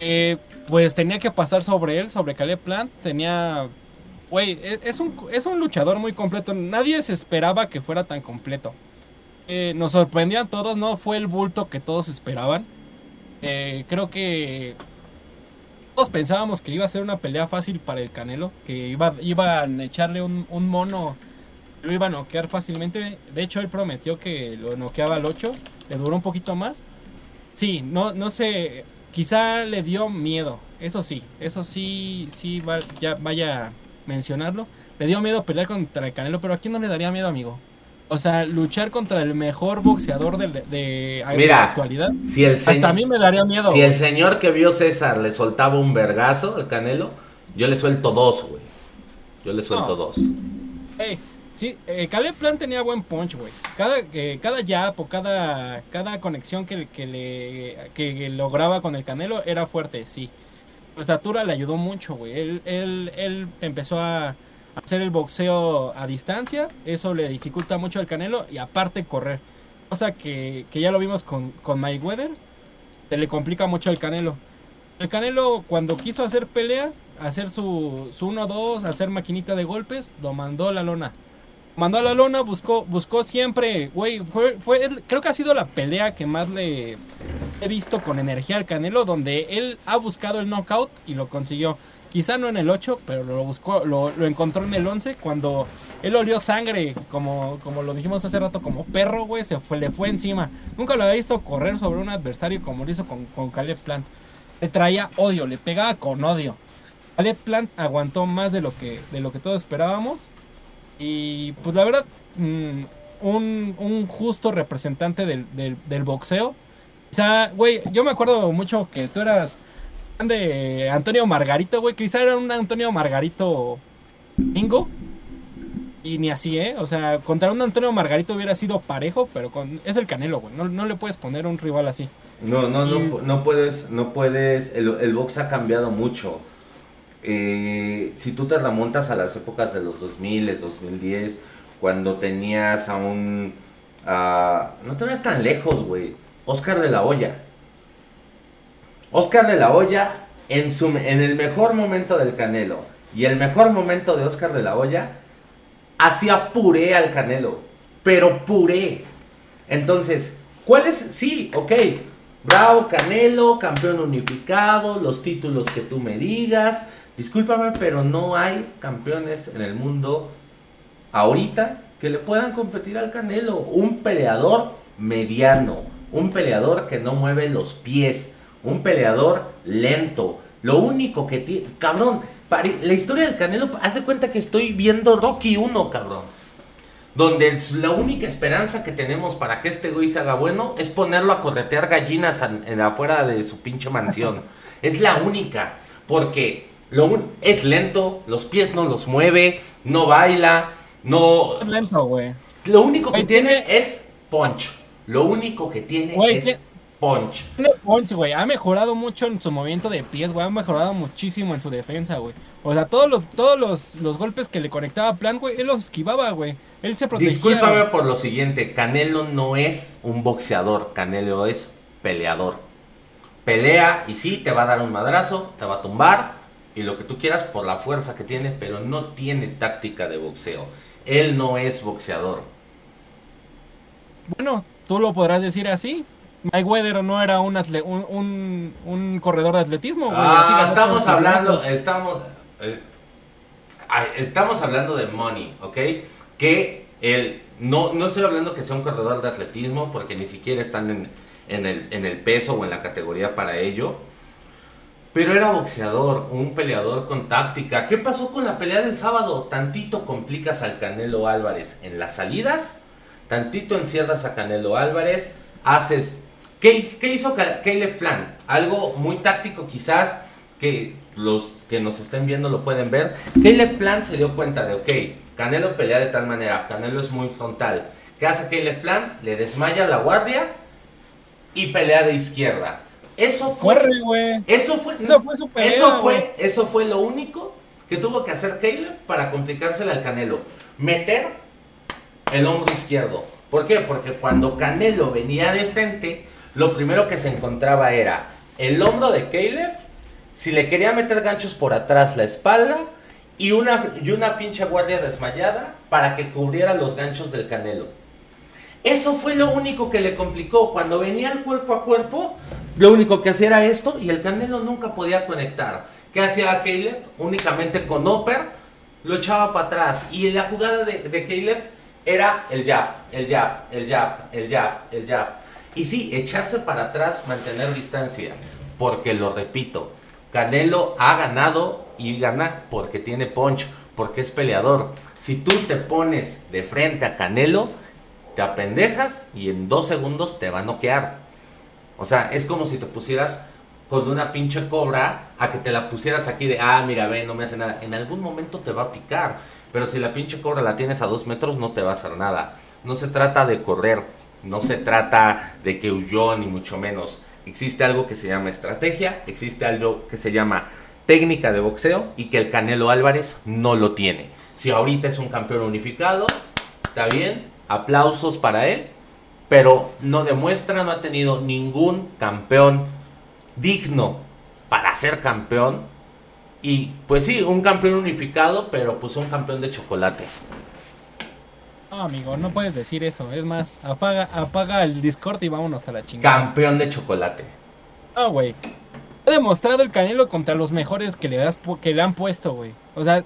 Eh, pues tenía que pasar sobre él, sobre Caleb Plant. Tenía. Güey, e, es, un, es un luchador muy completo. Nadie se esperaba que fuera tan completo. Eh, nos sorprendían todos, no fue el bulto que todos esperaban. Eh, creo que todos pensábamos que iba a ser una pelea fácil para el Canelo, que iba, iban a echarle un, mono, lo iba a noquear fácilmente. De hecho, él prometió que lo noqueaba al 8, le duró un poquito más. Sí, no, no sé, Quizá le dio miedo, eso sí, eso sí, sí, ya vaya a mencionarlo. Le dio miedo pelear contra el Canelo, pero ¿a quién no le daría miedo, amigo? O sea, luchar contra el mejor boxeador de, la actualidad. Si el hasta a mí me daría miedo. Si el señor que vio César le soltaba un vergazo al Canelo, yo le suelto dos, güey. Yo le suelto dos. Hey, Sí, eh, Caleb Plan tenía buen punch, güey. Cada, eh, cada jab o cada, cada conexión que, que, le, que lograba con el Canelo era fuerte, sí. Su estatura le ayudó mucho, güey. Él, él, él empezó a hacer el boxeo a distancia. Eso le dificulta mucho al Canelo y aparte correr. Cosa que, que ya lo vimos con, con Mayweather. Se le complica mucho al Canelo. El Canelo cuando quiso hacer pelea, hacer su, su 1-2, hacer maquinita de golpes, lo mandó a la lona mandó a la lona, buscó, buscó siempre, güey, fue, creo que ha sido la pelea que más le he visto con energía al Canelo, donde él ha buscado el knockout y lo consiguió. Quizá no en el 8, pero lo buscó, lo, encontró en el 11 cuando él olió sangre, como, como lo dijimos hace rato, como perro, güey, se le fue encima. Nunca lo había visto correr sobre un adversario como lo hizo con, con Caleb Plant. le traía odio, le pegaba con odio. Caleb Plant aguantó más de lo que, de lo que todos esperábamos. Y pues la verdad, mm, un, justo representante del, del, boxeo. O sea, güey, yo me acuerdo mucho que tú eras de Antonio Margarito, güey. Quizá era un Antonio Margarito bingo. Y ni así, ¿eh? O sea, contra un Antonio Margarito hubiera sido parejo, pero con es el Canelo, güey. No, le puedes poner un rival así. No, no, no, no puedes, no puedes. El, el box ha cambiado mucho. Eh, si tú te remontas a las épocas de los 2000, 2010, cuando tenías a un... no te veas tan lejos, güey. Oscar de la Hoya. Oscar de la Hoya en, su, en el mejor momento del Canelo y el mejor momento de Oscar de la Hoya hacía puré al Canelo. Pero puré. Entonces, ¿cuál es? Sí, ok. Bravo, Canelo, campeón unificado, los títulos que tú me digas, Discúlpame, pero no hay campeones en el mundo ahorita que le puedan competir al Canelo. Un peleador mediano, un peleador que no mueve los pies, un peleador lento. Lo único que tiene, cabrón, la historia del Canelo, haz de cuenta que estoy viendo Rocky 1, cabrón. Donde la única esperanza que tenemos para que este güey se haga bueno es ponerlo a corretear gallinas en, afuera de su pinche mansión. es la única. Porque es lento, los pies no los mueve, no baila, no... Es lento, güey. Lo único que tiene, es punch. Lo único que tiene es punch. Tiene punch, güey. Ha mejorado mucho en su movimiento de pies, güey. Ha mejorado muchísimo en su defensa, güey. O sea, todos los, todos los, golpes que le conectaba a Plan, güey, él los esquivaba, güey. Él se protegía. Discúlpame por lo siguiente. Canelo no es un boxeador. Canelo es peleador. Pelea y sí, te va a dar un madrazo, te va a tumbar, y lo que tú quieras por la fuerza que tiene, pero no tiene táctica de boxeo. Él no es boxeador. Bueno, tú lo podrás decir así. Mayweather no era un, un, un, corredor de atletismo. Ah, estamos hablando, estamos, eh, estamos hablando de money, ¿ok? Que él, no, no estoy hablando que sea un corredor de atletismo porque ni siquiera están en, en, el, en el peso o en la categoría para ello pero era boxeador, un peleador con táctica. ¿Qué pasó con la pelea del sábado? Tantito complicas al Canelo Álvarez en las salidas, tantito encierras a Canelo Álvarez, haces... ¿Qué, qué hizo Caleb Plan? Algo muy táctico quizás que los que nos estén viendo lo pueden ver. Caleb Plan se dio cuenta de, ok, Canelo pelea de tal manera, Canelo es muy frontal. ¿Qué hace Caleb Plan? Le desmaya la guardia y pelea de izquierda. Eso fue. eso fue. Eso fue su Eso fue, eso fue lo único que tuvo que hacer Caleb para complicársela al Canelo. Meter el hombro izquierdo. ¿Por qué? Porque cuando Canelo venía de frente, lo primero que se encontraba era el hombro de Caleb, si le quería meter ganchos por atrás, la espalda y una, y una pinche guardia desmayada para que cubriera los ganchos del Canelo. Eso fue lo único que le complicó. Cuando venía el cuerpo a cuerpo, lo único que hacía era esto y el Canelo nunca podía conectar. ¿Qué hacía Caleb? Únicamente con Oper lo echaba para atrás. Y la jugada de, de Caleb era el jab, el jab, el jab, el jab, el jab. Y sí, echarse para atrás, mantener distancia. Porque lo repito, Canelo ha ganado y gana porque tiene punch, porque es peleador. Si tú te pones de frente a Canelo, te apendejas y en dos segundos te va a noquear. O sea, es como si te pusieras con una pinche cobra a que te la pusieras aquí de, ah, mira, ve, no me hace nada. En algún momento te va a picar. Pero si la pinche cobra la tienes a dos metros, no te va a hacer nada. No se trata de correr, no se trata de que huyó, ni mucho menos. Existe algo que se llama estrategia, existe algo que se llama técnica de boxeo y que el Canelo Álvarez no lo tiene. Si ahorita es un campeón unificado, está bien, aplausos para él, pero no demuestra, no ha tenido ningún campeón digno para ser campeón. Y pues sí, un campeón unificado, pero pues un campeón de chocolate. No, amigo, no puedes decir eso. Es más, apaga, apaga el Discord y vámonos a la chingada. Campeón de chocolate. Ah, güey. Ha demostrado el Canelo contra los mejores que le, das, que le han puesto, güey. O sea,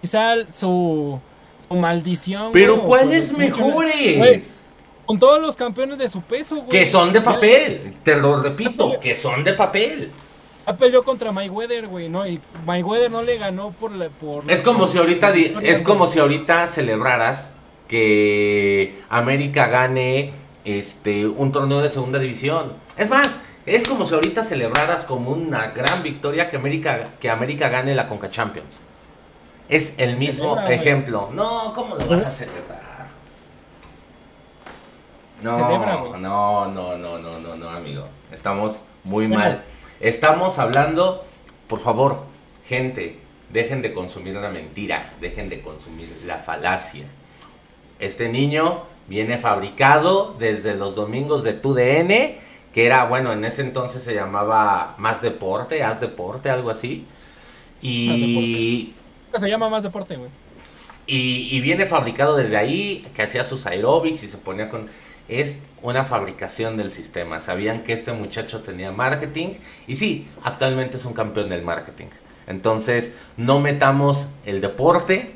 quizá su su maldición. Pero ¿cuáles mejores? con todos los campeones de su peso, güey. Que son de papel. Te lo repito, que son de papel. Ah, peleó contra Mayweather, güey, ¿no? Y Mayweather no le ganó por la... Por es como si ahorita, es como si ahorita celebraras que América gane este un torneo de segunda división. Es más, es como si ahorita celebraras como una gran victoria que América, que América gane la Conca Champions. Es el mismo ejemplo. No, ¿cómo lo vas a celebrar? No, no, no, no, no, no, no, amigo. Estamos muy mal. Estamos hablando, por favor, gente, dejen de consumir la mentira, dejen de consumir la falacia. Este niño viene fabricado desde los domingos de TUDN, que era, bueno, en ese entonces se llamaba Más Deporte, Haz Deporte, algo así. Y... Se llama Más Deporte, güey. Y, y, viene fabricado desde ahí, que hacía sus aeróbics y se ponía con... Es una fabricación del sistema. Sabían que este muchacho tenía marketing y sí, actualmente es un campeón del marketing. Entonces, no metamos el deporte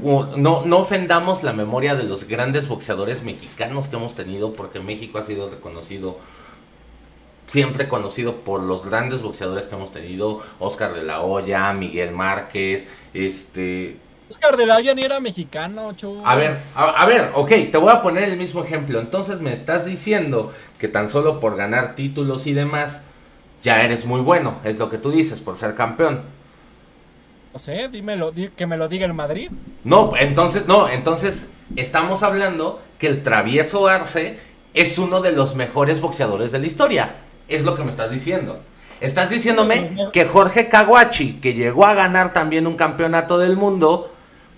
no, no ofendamos la memoria de los grandes boxeadores mexicanos que hemos tenido, porque México ha sido reconocido, siempre conocido por los grandes boxeadores que hemos tenido, Oscar de la Hoya, Miguel Márquez, este... Oscar de la Hoya ni era mexicano, A ver, a, ver, ok, te voy a poner el mismo ejemplo. Entonces me estás diciendo que tan solo por ganar títulos y demás, ya eres muy bueno, es lo que tú dices, por ser campeón. No sé, dímelo, que me lo diga el Madrid. No, entonces, no, entonces estamos hablando que el travieso Arce es uno de los mejores boxeadores de la historia. Es lo que me estás diciendo. Estás diciéndome que Jorge Caguachi, que llegó a ganar también un campeonato del mundo,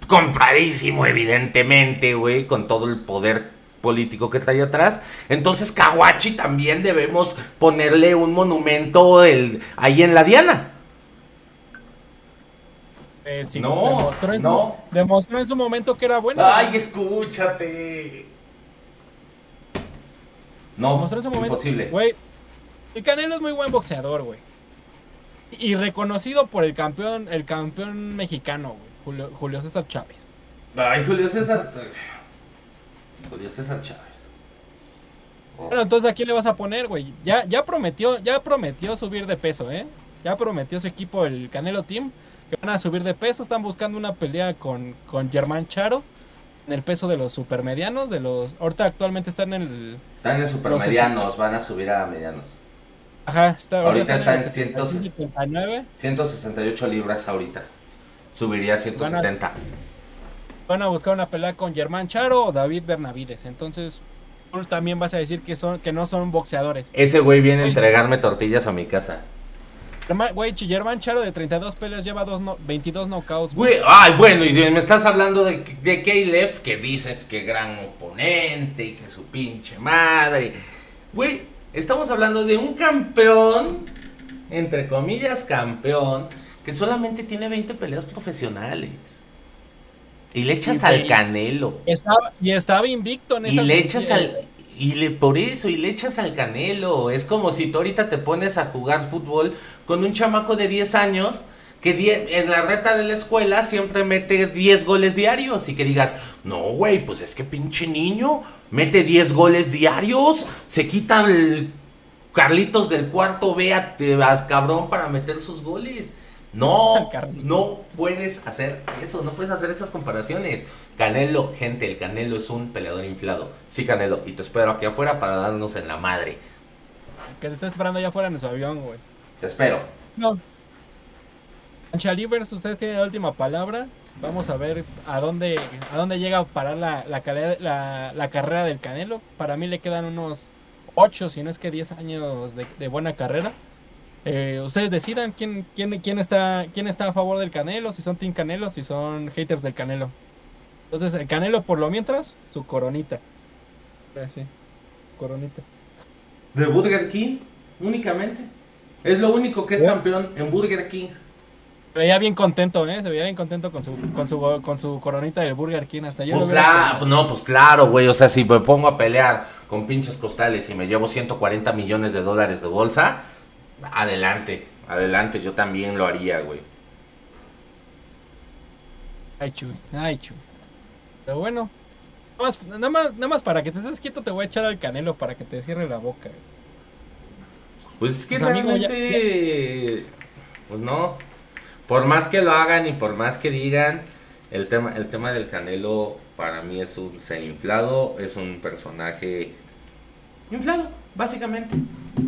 compradísimo evidentemente, güey, con todo el poder político que trae atrás. Entonces Caguachi también debemos ponerle un monumento ahí en la Diana. Eh, no, demostró en, no. Su, demostró en su momento que era bueno. Ay, escúchate. No, demostró en su momento, imposible. Güey, el Canelo es muy buen boxeador, güey. Y reconocido por el campeón, el campeón mexicano, güey, Julio, César Chávez. Ay, Julio César. Julio César Chávez. Bueno, entonces ¿a quién le vas a poner, güey? Ya, ya prometió, ya prometió subir de peso, ¿eh? Ya prometió su equipo, el Canelo Team, que van a subir de peso. Están buscando una pelea con, con Germán Charo en el peso de los supermedianos. De los, ahorita actualmente están en el. Están en supermedianos, van a subir a medianos. Ajá, está, ahorita, está en 169. 168 libras ahorita. Subiría a 170. Van a, buscar una pelea con Germán Charo o David Bernavides. Entonces, tú también vas a decir que son que no son boxeadores. Ese güey viene a entregarme tortillas a mi casa. Güey, Germán Charo de 32 peleas lleva dos 22 knockouts. Güey, ay, bueno, y si me estás hablando de, de Caleb, que dices que gran oponente y que su pinche madre. Güey, estamos hablando de un campeón, entre comillas campeón, que solamente tiene 20 peleas profesionales. Y le echas al canelo. Estaba, y estaba invicto en esa Y le echas al y le, por eso, y le echas al canelo. Es como si tú ahorita te pones a jugar fútbol con un chamaco de 10 años que en la reta de la escuela siempre mete 10 goles diarios y que digas, no, güey, pues es que pinche niño mete 10 goles diarios, se quita el Carlitos del cuarto, vea, te vas cabrón para meter sus goles. No, no puedes hacer eso, no puedes hacer esas comparaciones. Canelo, gente, el Canelo es un peleador inflado. Sí, Canelo, y te espero aquí afuera para darnos en la madre. Que te está esperando allá afuera en su avión, güey. Te espero. No. Livers, ustedes tienen la última palabra. Vamos a ver a dónde, a dónde llega a parar la, la, carrera del Canelo. Para mí le quedan unos 8, si no es que 10 años de, de buena carrera. Eh, ustedes decidan quién, quién, quién, está, quién está a favor del Canelo, si son Team Canelo, si son haters del Canelo. Entonces, el Canelo, por lo mientras, su coronita. Ah, sí, coronita. ¿De Burger King? Únicamente. Es lo único que es campeón en Burger King. Se veía bien contento, ¿eh? Se veía bien contento con su, con su, con su coronita del Burger King. Hasta yo pues claro, no, pues claro, güey. O sea, si me pongo a pelear con pinches costales y me llevo 140 millones de dólares de bolsa, Adelante, adelante, yo también lo haría, güey. Ay, chuy, ay, chuy. Pero bueno, nada más, nada más, para que te estés quieto te voy a echar al canelo para que te cierre la boca. Pues es que pues, realmente, pues no. Por más que lo hagan y por más que digan, el tema, el tema del Canelo para mí es un ser inflado, es un personaje inflado, básicamente.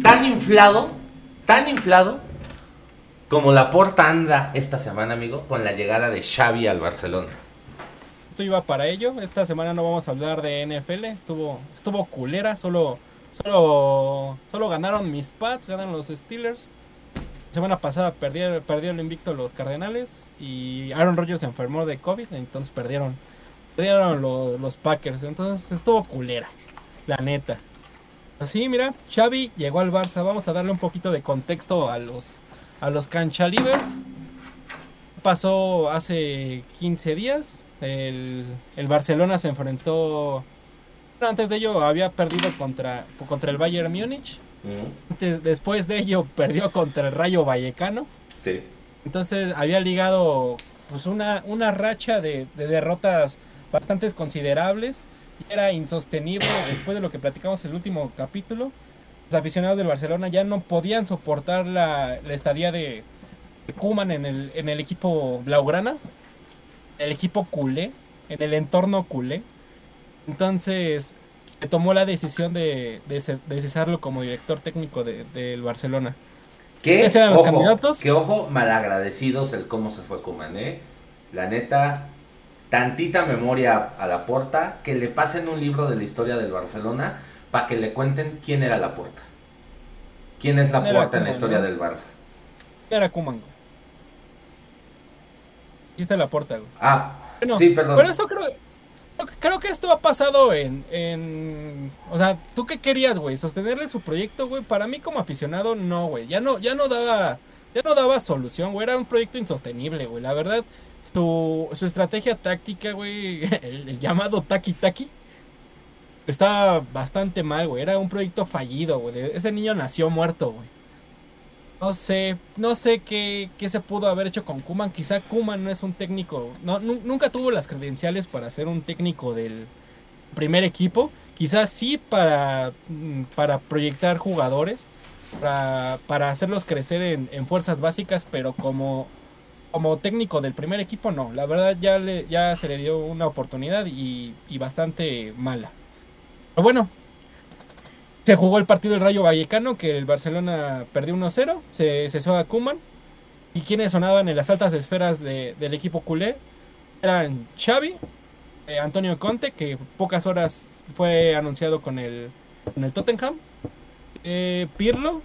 Tan inflado, tan inflado como la porta anda esta semana, amigo, con la llegada de Xavi al Barcelona. Esto iba para ello. Esta semana no vamos a hablar de NFL. Estuvo, estuvo culera. Solo, solo, solo ganaron mis Pats, ganaron los Steelers. La semana pasada perdieron, perdieron el invicto los Cardenales y Aaron Rodgers se enfermó de COVID, entonces perdieron, perdieron los, los Packers. Entonces estuvo culera, la neta. Así, mira, Xavi llegó al Barça. Vamos a darle un poquito de contexto a los a los Canchalivers. Pasó hace 15 días. El, Barcelona se enfrentó. antes de ello había perdido contra, contra el Bayern Múnich. Después de ello perdió contra el Rayo Vallecano. Sí. Entonces había ligado pues una, una racha de, de derrotas bastante considerables. Era insostenible después de lo que platicamos en el último capítulo los aficionados del Barcelona ya no podían soportar la, estadía de, Kuman en el, en el equipo Blaugrana, el equipo culé, en el entorno culé. Entonces se tomó la decisión de, de, cesarlo como director técnico del Barcelona. ¿Qué? eran los candidatos? Que ojo, malagradecidos el cómo se fue Kuman, ¿eh? La neta, tantita memoria a la porta, que le pasen un libro de la historia del Barcelona para que le cuenten quién era la puerta. ¿Quién es la puerta en la historia del Barça? Era Kuman. Y está la puerta, Ah, sí, perdón. Pero esto creo, creo que esto ha pasado en, en, o sea, ¿tú qué querías, güey? Sostenerle su proyecto, güey. Para mí como aficionado, no, güey. Ya no, ya no daba, ya no daba solución, güey. Era un proyecto insostenible, güey. La verdad, su, su estrategia táctica, güey, el, llamado taki taki, estaba bastante mal, güey. Era un proyecto fallido, güey. Ese niño nació muerto, güey. No sé, no sé qué, qué, se pudo haber hecho con Kuman. Quizá Kuman no es un técnico, no, nunca tuvo las credenciales para ser un técnico del primer equipo. Quizás sí para, mm, para proyectar jugadores, para, para hacerlos crecer en, fuerzas básicas, pero como, como técnico del primer equipo no. La verdad ya, le, ya se le dio una oportunidad y, y bastante mala. Pero bueno, se jugó el partido del Rayo Vallecano, que el Barcelona perdió 1-0, se cesó a Kuman. Y quienes sonaban en las altas esferas del equipo culé eran Xavi, eh, Antonio Conte, que pocas horas fue anunciado con el, con el Tottenham, eh, Pirlo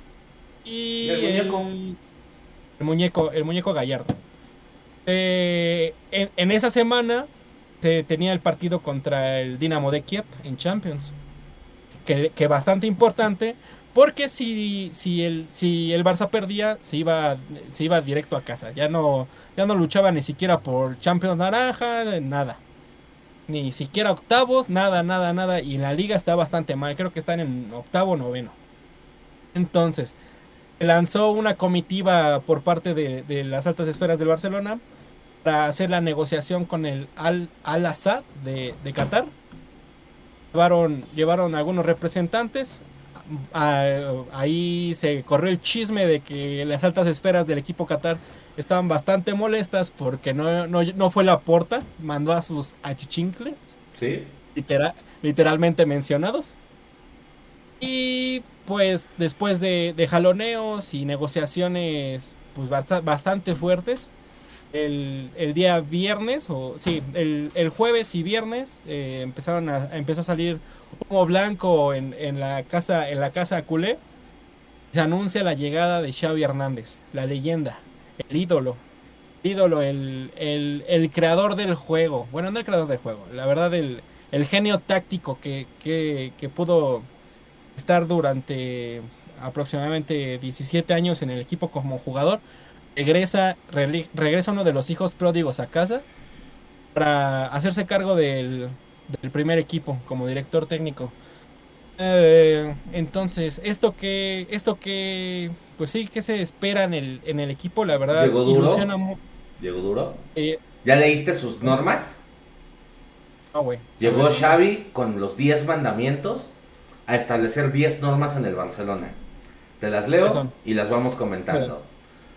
y el muñeco, el, muñeco, Gallardo. Eh, en, esa semana tenía el partido contra el Dinamo de Kiev en Champions que, bastante importante, porque si, si, el, si el Barça perdía, se iba, se iba directo a casa. Ya no, ya no luchaba ni siquiera por Champions Naranja, nada. Ni siquiera octavos, nada, nada, nada. Y la liga está bastante mal. Creo que están en octavo noveno. Entonces, lanzó una comitiva por parte de, las altas esferas del Barcelona para hacer la negociación con el Al-Assad de, de Qatar Llevaron, llevaron algunos representantes. Ahí se corrió el chisme de que las altas esferas del equipo Qatar estaban bastante molestas porque no, no, fue la porta, mandó a sus achichincles. Sí. literalmente mencionados. Y después de, jaloneos y negociaciones pues bastante fuertes, el, día viernes, o sí, el, jueves y viernes eh, empezaron a, empezó a salir humo blanco en, en, la casa, en la casa culé. Se anuncia la llegada de Xavi Hernández, la leyenda, el ídolo, el ídolo, el, el, creador del juego. Bueno, no el creador del juego, la verdad, el, el genio táctico que, que, que pudo estar durante aproximadamente 17 años en el equipo como jugador regresa, regresa uno de los hijos pródigos a casa para hacerse cargo del, primer equipo como director técnico. Eh, entonces, esto que, esto que, pues sí, que se espera en el, en el equipo, la verdad, ¿Llegó duro? ¿Llegó duro? Eh, ¿Ya leíste sus normas? No, güey. Llegó Xavi con los 10 mandamientos a establecer 10 normas en el Barcelona. Te las leo y las vamos comentando.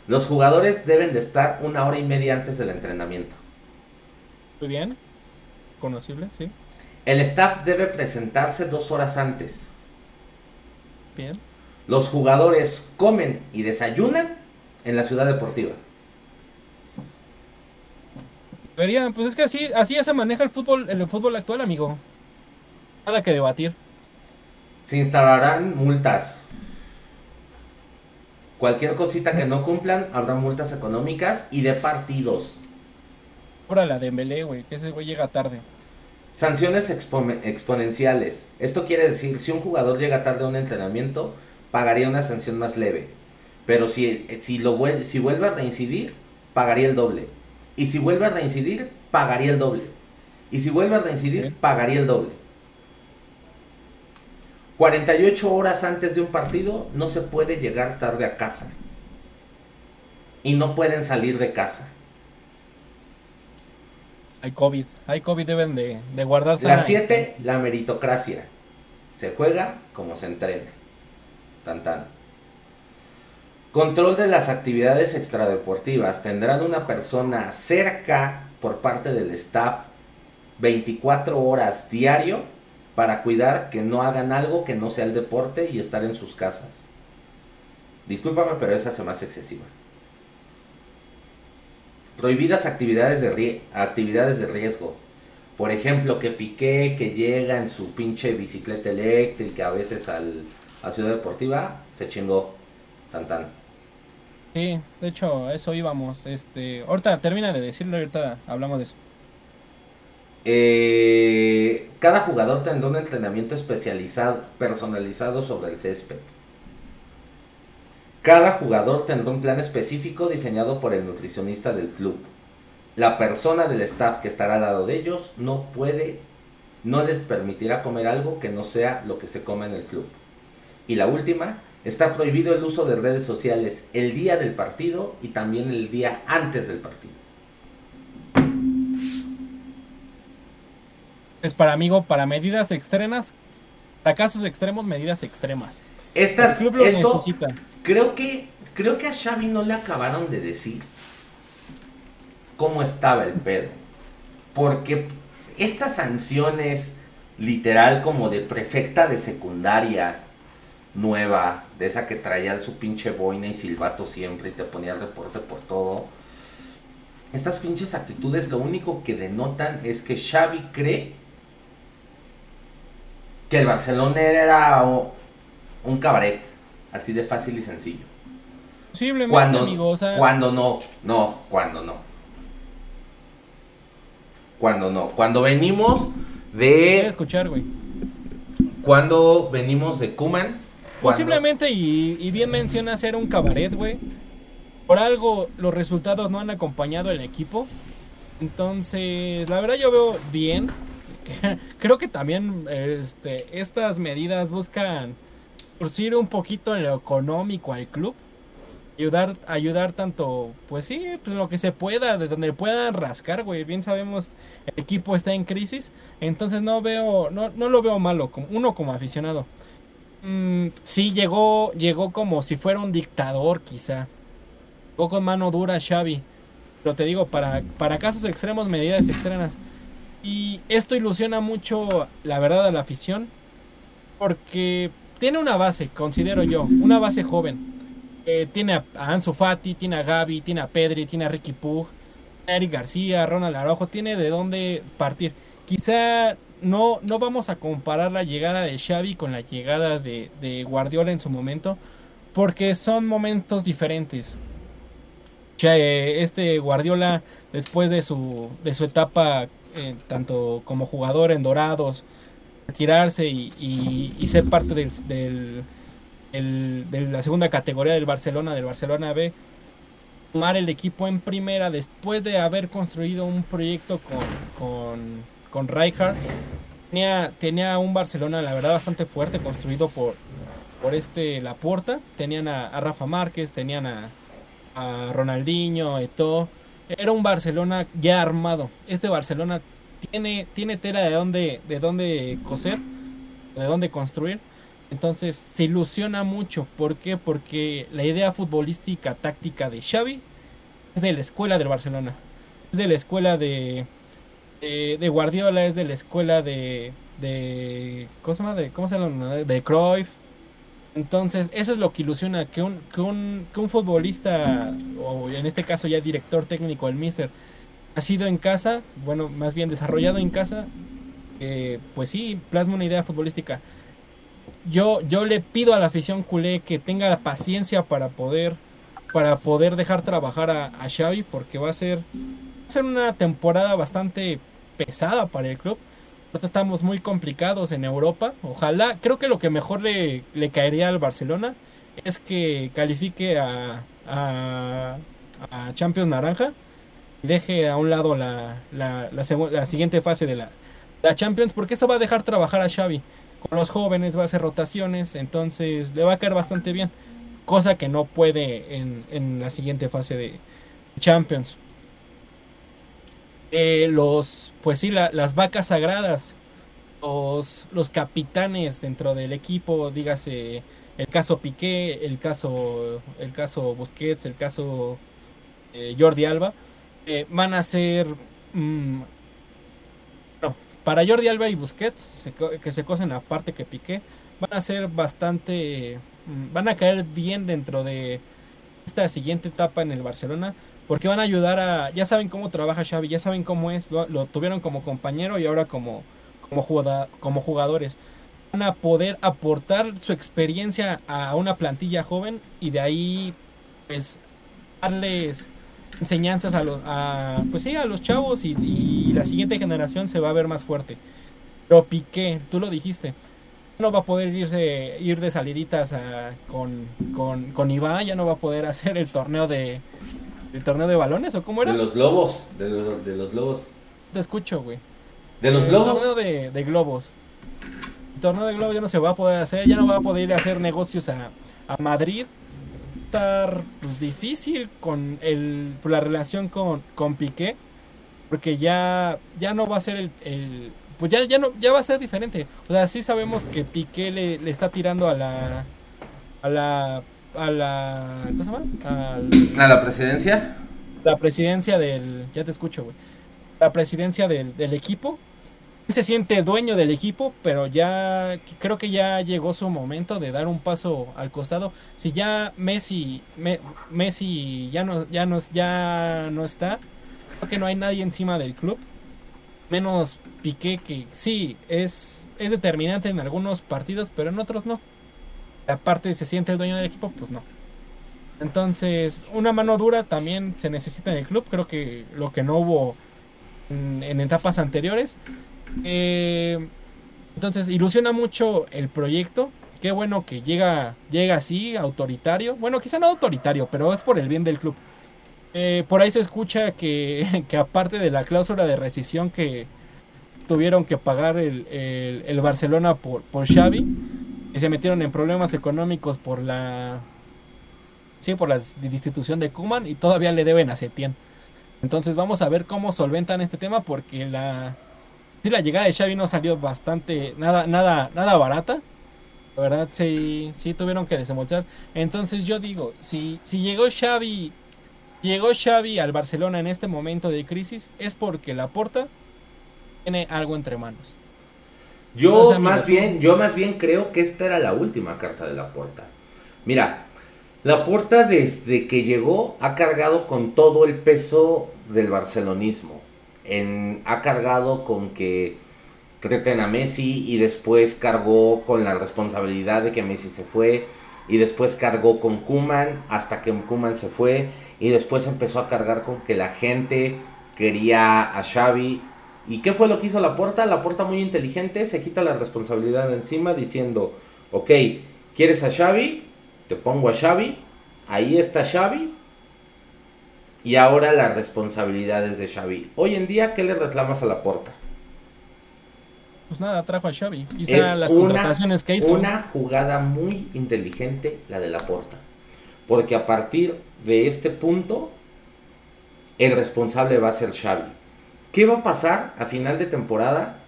Los jugadores deben de estar una hora y media antes del entrenamiento. Muy bien. Conocible, sí. El staff debe presentarse dos horas antes. Bien. Los jugadores comen y desayunan en la ciudad deportiva. Verían, pues es que así, así se maneja el fútbol, el fútbol actual, amigo. Nada que debatir. Se instalarán multas. Cualquier cosita que no cumplan, habrá multas económicas y de partidos. La de Dembélé, güey, que ese güey llega tarde. Sanciones exponenciales. Esto quiere decir, si un jugador llega tarde a un entrenamiento, pagaría una sanción más leve. Pero si, si, lo vuelve, si vuelve a reincidir, pagaría el doble. Y si vuelve a reincidir, pagaría el doble. Y si vuelve a reincidir, pagaría el doble. 48 horas antes de un partido no se puede llegar tarde a casa. Y no pueden salir de casa. Hay COVID. Hay COVID, deben de, de guardarse. La 7, la meritocracia. Se juega como se entrena. Tan tan. Control de las actividades extradeportivas. Tendrán una persona cerca por parte del staff 24 horas diario para cuidar que no hagan algo que no sea el deporte y estar en sus casas. Discúlpame, pero esa se me hace excesiva. Prohibidas actividades de, actividades de riesgo. Por ejemplo, que Piqué, que llega en su pinche bicicleta eléctrica a veces al, a Ciudad Deportiva, se chingó. Tan tan. Sí, de hecho, eso íbamos. Este, ahorita termina de decirlo ahorita hablamos de eso. Eh, cada jugador tendrá un entrenamiento especializado, personalizado sobre el césped. Cada jugador tendrá un plan específico diseñado por el nutricionista del club. La persona del staff que estará al lado de ellos no puede, no les permitirá comer algo que no sea lo que se come en el club. Y la última, Está prohibido el uso de redes sociales el día del partido y también el día antes del partido. Es para amigo, para medidas extremas, para casos extremos, medidas extremas. Estas, el club esto, necesita. Creo que, creo que a Xavi no le acabaron de decir cómo estaba el pedo. Porque estas sanciones, literal como de prefecta de secundaria, nueva, de esa que traía su pinche boina y silbato siempre y te ponía el reporte por todo. Estas pinches actitudes lo único que denotan es que Xavi cree que el Barcelona era un cabaret, así de fácil y sencillo. Posiblemente, cuando, amigo, cuando no, no, cuando no. Cuando no, cuando venimos de... escuchar, güey. Cuando venimos de Kuman, Posiblemente, y, bien menciona ser un cabaret, güey. Por algo los resultados no han acompañado el equipo. Entonces, la verdad yo veo bien. Creo que también este, estas medidas buscan surcir un poquito en lo económico al club. Ayudar, ayudar tanto, pues sí, pues lo que se pueda, de donde puedan rascar, güey. Bien sabemos, el equipo está en crisis. Entonces no veo, no, no lo veo malo, como, uno como aficionado. Mm, sí, llegó, llegó como si fuera un dictador, quizá. Llegó con mano dura Xavi. Pero te digo, para, para casos extremos, medidas extremas. Y esto ilusiona mucho, la verdad, a la afición. Porque tiene una base, considero yo, una base joven. Eh, tiene a, Ansu Fati, tiene a Gaby, tiene a Pedri, tiene a Ricky Pug, a Eric García, Ronald Araujo, tiene de dónde partir. Quizá no, no vamos a comparar la llegada de Xavi con la llegada de, Guardiola en su momento, porque son momentos diferentes. Este Guardiola, después de su, de su etapa, eh, tanto como jugador en Dorados, retirarse y, ser parte del, de la segunda categoría del Barcelona, del Barcelona B, tomar el equipo en primera después de haber construido un proyecto con con Rijkaard. Tenía, tenía un Barcelona, la verdad, bastante fuerte, construido por, por este Laporta. Tenían a, Rafa Márquez, tenían a, a Ronaldinho, todo. Era un Barcelona ya armado. Este Barcelona tiene, tiene tela de dónde, de dónde coser, de dónde construir. Entonces se ilusiona mucho. ¿Por qué? Porque la idea futbolística táctica de Xavi es de la escuela del Barcelona. Es de la escuela de, de, Guardiola, es de la escuela de, de ¿cómo se llama? De, ¿cómo se llama? De Cruyff. Entonces, eso es lo que ilusiona, que un, que un, que un futbolista, o en este caso ya director técnico, el Mister, ha sido en casa, bueno, más bien desarrollado en casa, eh, pues sí, plasma una idea futbolística. Yo, yo le pido a la afición culé que tenga la paciencia para poder, para poder dejar trabajar a, a Xavi, porque va a ser, va a ser una temporada bastante pesada para el club. Estamos muy complicados en Europa. Ojalá, creo que lo que mejor le, le caería al Barcelona es que califique a, a, Champions Naranja deje a un lado la, la, la, siguiente fase de la, la, Champions, porque esto va a dejar trabajar a Xavi. Con los jóvenes va a hacer rotaciones, entonces le va a caer bastante bien. Cosa que no puede en, en la siguiente fase de Champions. Eh, los, pues sí, las vacas sagradas, los, los capitanes dentro del equipo, dígase el caso Piqué, el caso, el caso Busquets, el caso eh, Jordi Alba, eh, van a ser. Mm, no, para Jordi Alba y Busquets, que se cosen aparte que Piqué, van a ser bastante. Mm, van a caer bien dentro de esta siguiente etapa en el Barcelona. Porque van a ayudar a. Ya saben cómo trabaja Xavi, ya saben cómo es. Lo, tuvieron como compañero y ahora como, como, como jugadores. Van a poder aportar su experiencia a una plantilla joven y de ahí, pues, darles enseñanzas a los, a, pues sí, a los chavos y, la siguiente generación se va a ver más fuerte. Pero Piqué, tú lo dijiste, no va a poder irse, ir de saliditas con, con, con ya no va a poder hacer el torneo de el torneo de balones o cómo era? De los lobos, de, los lobos. Te escucho, güey. ¿De los globos? El torneo de, de, globos. El torneo de globos ya no se va a poder hacer, ya no va a poder ir a hacer negocios a, a Madrid pues, difícil con el, la relación con, con Piqué, porque ya, ya no va a ser el, pues ya, ya, no, ya va a ser diferente. O sea, sí sabemos que Piqué le, le está tirando a la, a la, a la, ¿cómo se llama? ¿A la presidencia? La presidencia del, ya te escucho, güey. La presidencia del, del equipo se siente dueño del equipo, pero ya creo que ya llegó su momento de dar un paso al costado. Si ya Messi, Messi ya no, ya no, ya no está, creo que no hay nadie encima del club, menos Piqué que sí es es determinante en algunos partidos, pero en otros no. Aparte se siente el dueño del equipo, pues no. Entonces, una mano dura también se necesita en el club. Creo que lo que no hubo en etapas anteriores. Eh, entonces, ilusiona mucho el proyecto. Qué bueno que llega, llega así, autoritario. Bueno, quizá no autoritario, pero es por el bien del club. Eh, por ahí se escucha que, que, aparte de la cláusula de rescisión que tuvieron que pagar el, el, Barcelona por, por Xavi, y se metieron en problemas económicos por la sí, por la destitución de Kuman y todavía le deben a Setién. Entonces vamos a ver cómo solventan este tema porque la, sí, la llegada de Xavi no salió bastante, nada, nada, nada barata. La verdad, sí, sí tuvieron que desembolsar. Entonces yo digo, si, si llegó Xavi, llegó Xavi al Barcelona en este momento de crisis, es porque la Porta tiene algo entre manos. Yo más bien, yo más bien creo que esta era la última carta de la Porta. Mira, la Porta desde que llegó ha cargado con todo el peso del barcelonismo ha cargado con que treten a Messi y después cargó con la responsabilidad de que Messi se fue y después cargó con Kuman hasta que Kuman se fue y después empezó a cargar con que la gente quería a Xavi ¿Y qué fue lo que hizo la puerta? La puerta muy inteligente se quita la responsabilidad de encima diciendo, ok, ¿quieres a Xavi? Te pongo a Xavi, ahí está Xavi, y ahora las responsabilidades de Xavi. Hoy en día, ¿qué le reclamas a la porta? Pues nada, trajo a Xavi. Quizá las contrataciones que hizo. Una jugada muy inteligente la de la porta. Porque a partir de este punto, el responsable va a ser Xavi. ¿Qué va a pasar a final de temporada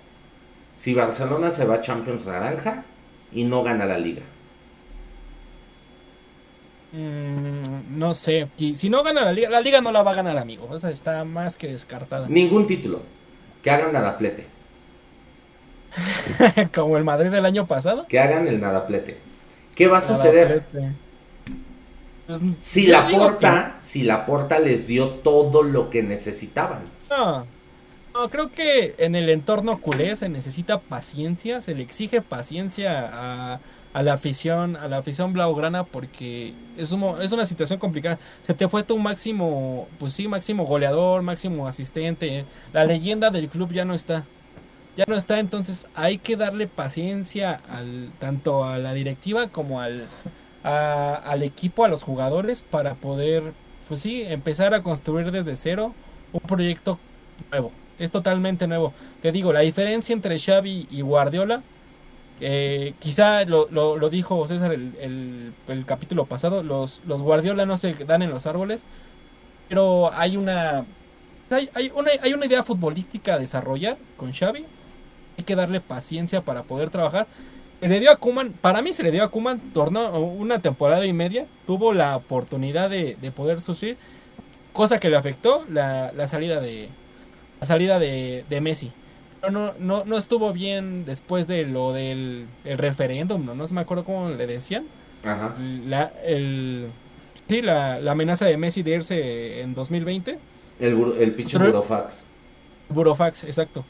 si Barcelona se va a Champions Naranja y no gana la liga? Mm, no sé, si no gana la liga, la liga no la va a ganar, amigo. Esa está más que descartada. Ningún título. Que hagan nadaplete. Como el Madrid del año pasado. Que hagan el nadaplete. ¿Qué va a suceder? Pues, si la porta, si la porta les dio todo lo que necesitaban. No, no, creo que en el entorno culé se necesita paciencia, se le exige paciencia a la afición, a la afición blaugrana porque es, es una situación complicada. Se te fue tu máximo, pues sí, máximo goleador, máximo asistente. La leyenda del club ya no está. Ya no está, entonces hay que darle paciencia al, tanto a la directiva como al, al equipo, a los jugadores, para poder, pues sí, empezar a construir desde cero un proyecto nuevo. Es totalmente nuevo. Te digo, la diferencia entre Xavi y Guardiola eh, quizá lo, lo, dijo César el, el, capítulo pasado, los, los Guardiola no se dan en los árboles, pero hay una, hay, hay, una, hay una idea futbolística a desarrollar con Xavi, hay que darle paciencia para poder trabajar. Se le dio a Kuman, para mí se le dio a Kuman tornó una temporada y media, tuvo la oportunidad de, de poder sufrir, cosa que le afectó la, la salida de la salida de, de Messi no, no, no estuvo bien después de lo del referéndum, ¿no? No me acuerdo cómo le decían. Ajá. La, el, sí, la, amenaza de Messi de irse en 2020. El, el pinche Burofax. Burofax, exacto.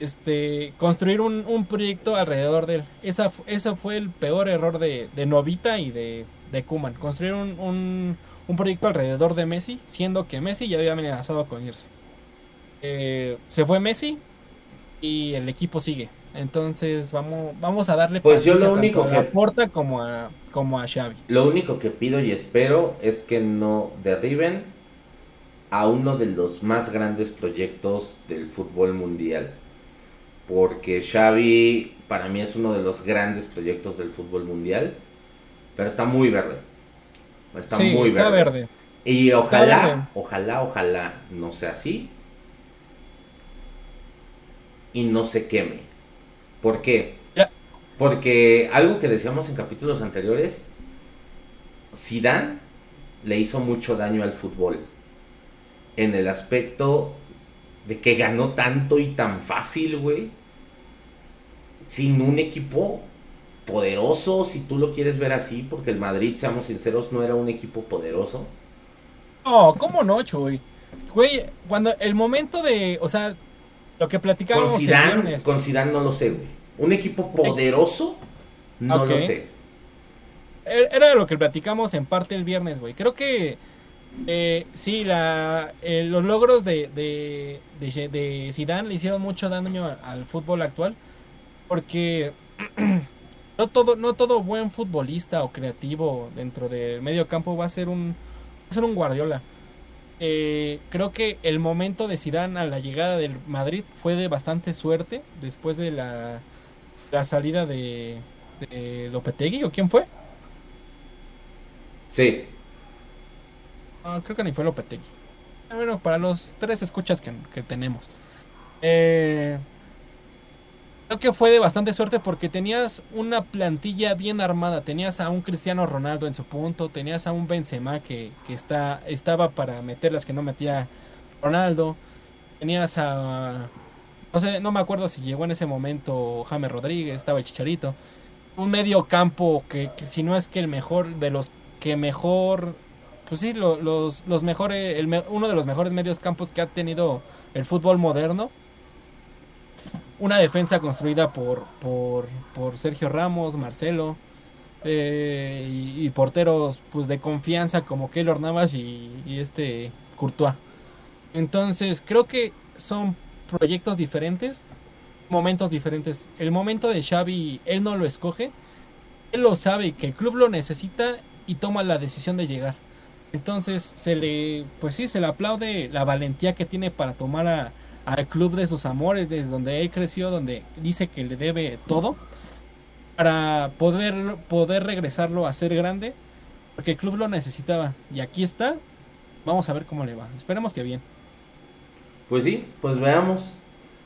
Este, construir un, proyecto alrededor de él. Esa, ese fue el peor error de, de Novita y de, de Kuman. Construir un, un, un, proyecto alrededor de Messi, siendo que Messi ya había amenazado con irse. Eh, se fue Messi, y el equipo sigue. Entonces vamos, vamos a darle pues yo lo único que aporta como a como a Xavi. Lo único que pido y espero es que no derriben a uno de los más grandes proyectos del fútbol mundial. Porque Xavi para mí es uno de los grandes proyectos del fútbol mundial, pero está muy verde. Está muy está verde. Y ojalá, ojalá, ojalá no sea así y no se queme. ¿Por qué? Porque algo que decíamos en capítulos anteriores, Zidane le hizo mucho daño al fútbol. En el aspecto de que ganó tanto y tan fácil, güey. Sin un equipo poderoso, si tú lo quieres ver así, porque el Madrid, seamos sinceros, no era un equipo poderoso. No, ¿cómo no, Chuy? Güey, cuando el momento de, o sea, lo que platicábamos. Con Zidane, con Zidane no lo sé, güey. Un equipo poderoso, no lo sé. Er, era lo que platicamos en parte el viernes, güey. Creo que eh, sí, la, eh, los logros de, de, de, Zidane le hicieron mucho daño al, fútbol actual. Porque no todo, no todo buen futbolista o creativo dentro del medio campo va a ser un, va a ser un Guardiola. Eh, creo que el momento de Zidane a la llegada del Madrid fue de bastante suerte después de la, la salida de, de Lopetegui o quién fue. Sí. Creo que ni fue Lopetegui. Bueno, para los tres escuchas que, que tenemos. Eh, Creo que fue de bastante suerte porque tenías una plantilla bien armada. Tenías a un Cristiano Ronaldo en su punto, tenías a un Benzema que, que está, estaba para meter las que no metía Ronaldo. Tenías a. No sé, no me acuerdo si llegó en ese momento James Rodríguez, estaba el Chicharito. Un medio campo que, si no es que el mejor de los que mejor. Pues sí, los, los mejores. uno de los mejores medios campos que ha tenido el fútbol moderno una defensa construida por, por, Sergio Ramos, Marcelo, eh, y, porteros pues de confianza como Keylor Navas y, este Courtois. Entonces creo que son proyectos diferentes, momentos diferentes. El momento de Xavi, él no lo escoge, él lo sabe que el club lo necesita y toma la decisión de llegar. Entonces se le, pues sí, se le aplaude la valentía que tiene para tomar a, al club de sus amores, desde donde él creció, donde dice que le debe todo, para poder, poder regresarlo a ser grande, porque el club lo necesitaba. Y aquí está, vamos a ver cómo le va. Esperemos que bien. Pues sí, pues veamos.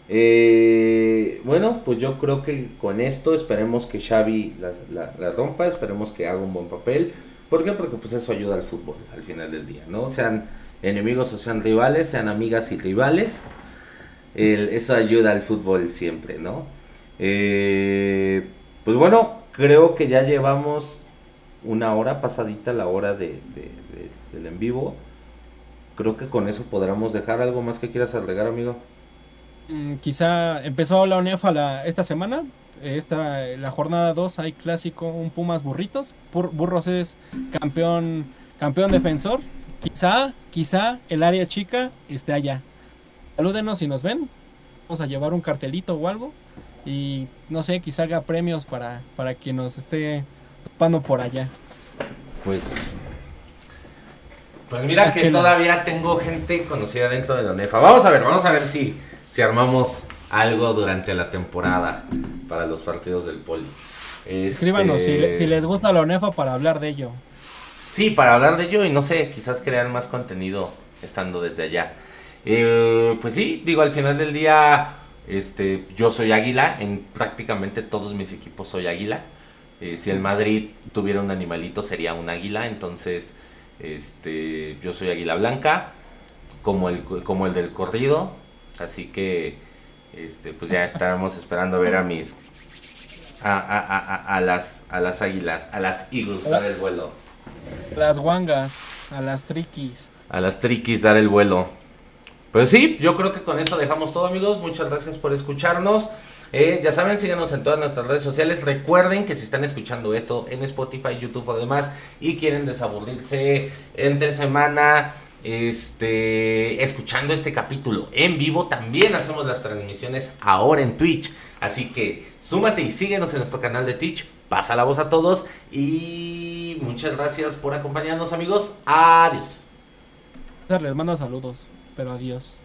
Eh, bueno, pues yo creo que con esto esperemos que Xavi la, la, rompa, esperemos que haga un buen papel. ¿Por qué? Porque pues eso ayuda al fútbol al final del día, ¿no? Sean enemigos o sean rivales, sean amigas y rivales. Eso ayuda al fútbol siempre, ¿no? Eh, pues bueno, creo que ya llevamos una hora pasadita la hora de, del en vivo. Creo que con eso podremos dejar algo más que quieras agregar, amigo. Mm, quizá empezó la UNEFA la, esta semana. Esta, la jornada 2 hay clásico, un Pumas Burritos. Burros es campeón, campeón defensor. Quizá, quizá el área chica esté allá. Salúdenos si nos ven. Vamos a llevar un cartelito o algo. Y no sé, quizá haga premios para, para quien nos esté topando por allá. Pues. Pues mira que todavía tengo gente conocida dentro de la NEFA. Vamos a ver, vamos a ver si, si armamos algo durante la temporada para los partidos del Poli. Escríbanos si, este, les gusta la ONEFA para hablar de ello. Sí, para hablar de ello y no sé, quizás crear más contenido estando desde allá. Eh, pues sí, digo, al final del día este, yo soy águila, en prácticamente todos mis equipos soy águila. Eh, si el Madrid tuviera un animalito sería un águila, entonces este, yo soy águila blanca, como el, como el del corrido, así que este, pues ya estábamos esperando ver a mis a, las a las águilas, a las Eagles dar el vuelo. Las guangas, a las triquis. A las triquis dar el vuelo. Pues sí, yo creo que con esto dejamos todo, amigos. Muchas gracias por escucharnos. Eh, ya saben, síganos en todas nuestras redes sociales. Recuerden que si están escuchando esto en Spotify, YouTube o demás y quieren desaburrirse entre semana, este, escuchando este capítulo en vivo, también hacemos las transmisiones ahora en Twitch. Así que súmate y síguenos en nuestro canal de Twitch. Pasa la voz a todos y muchas gracias por acompañarnos, amigos. Adiós. Les manda saludos pero adiós.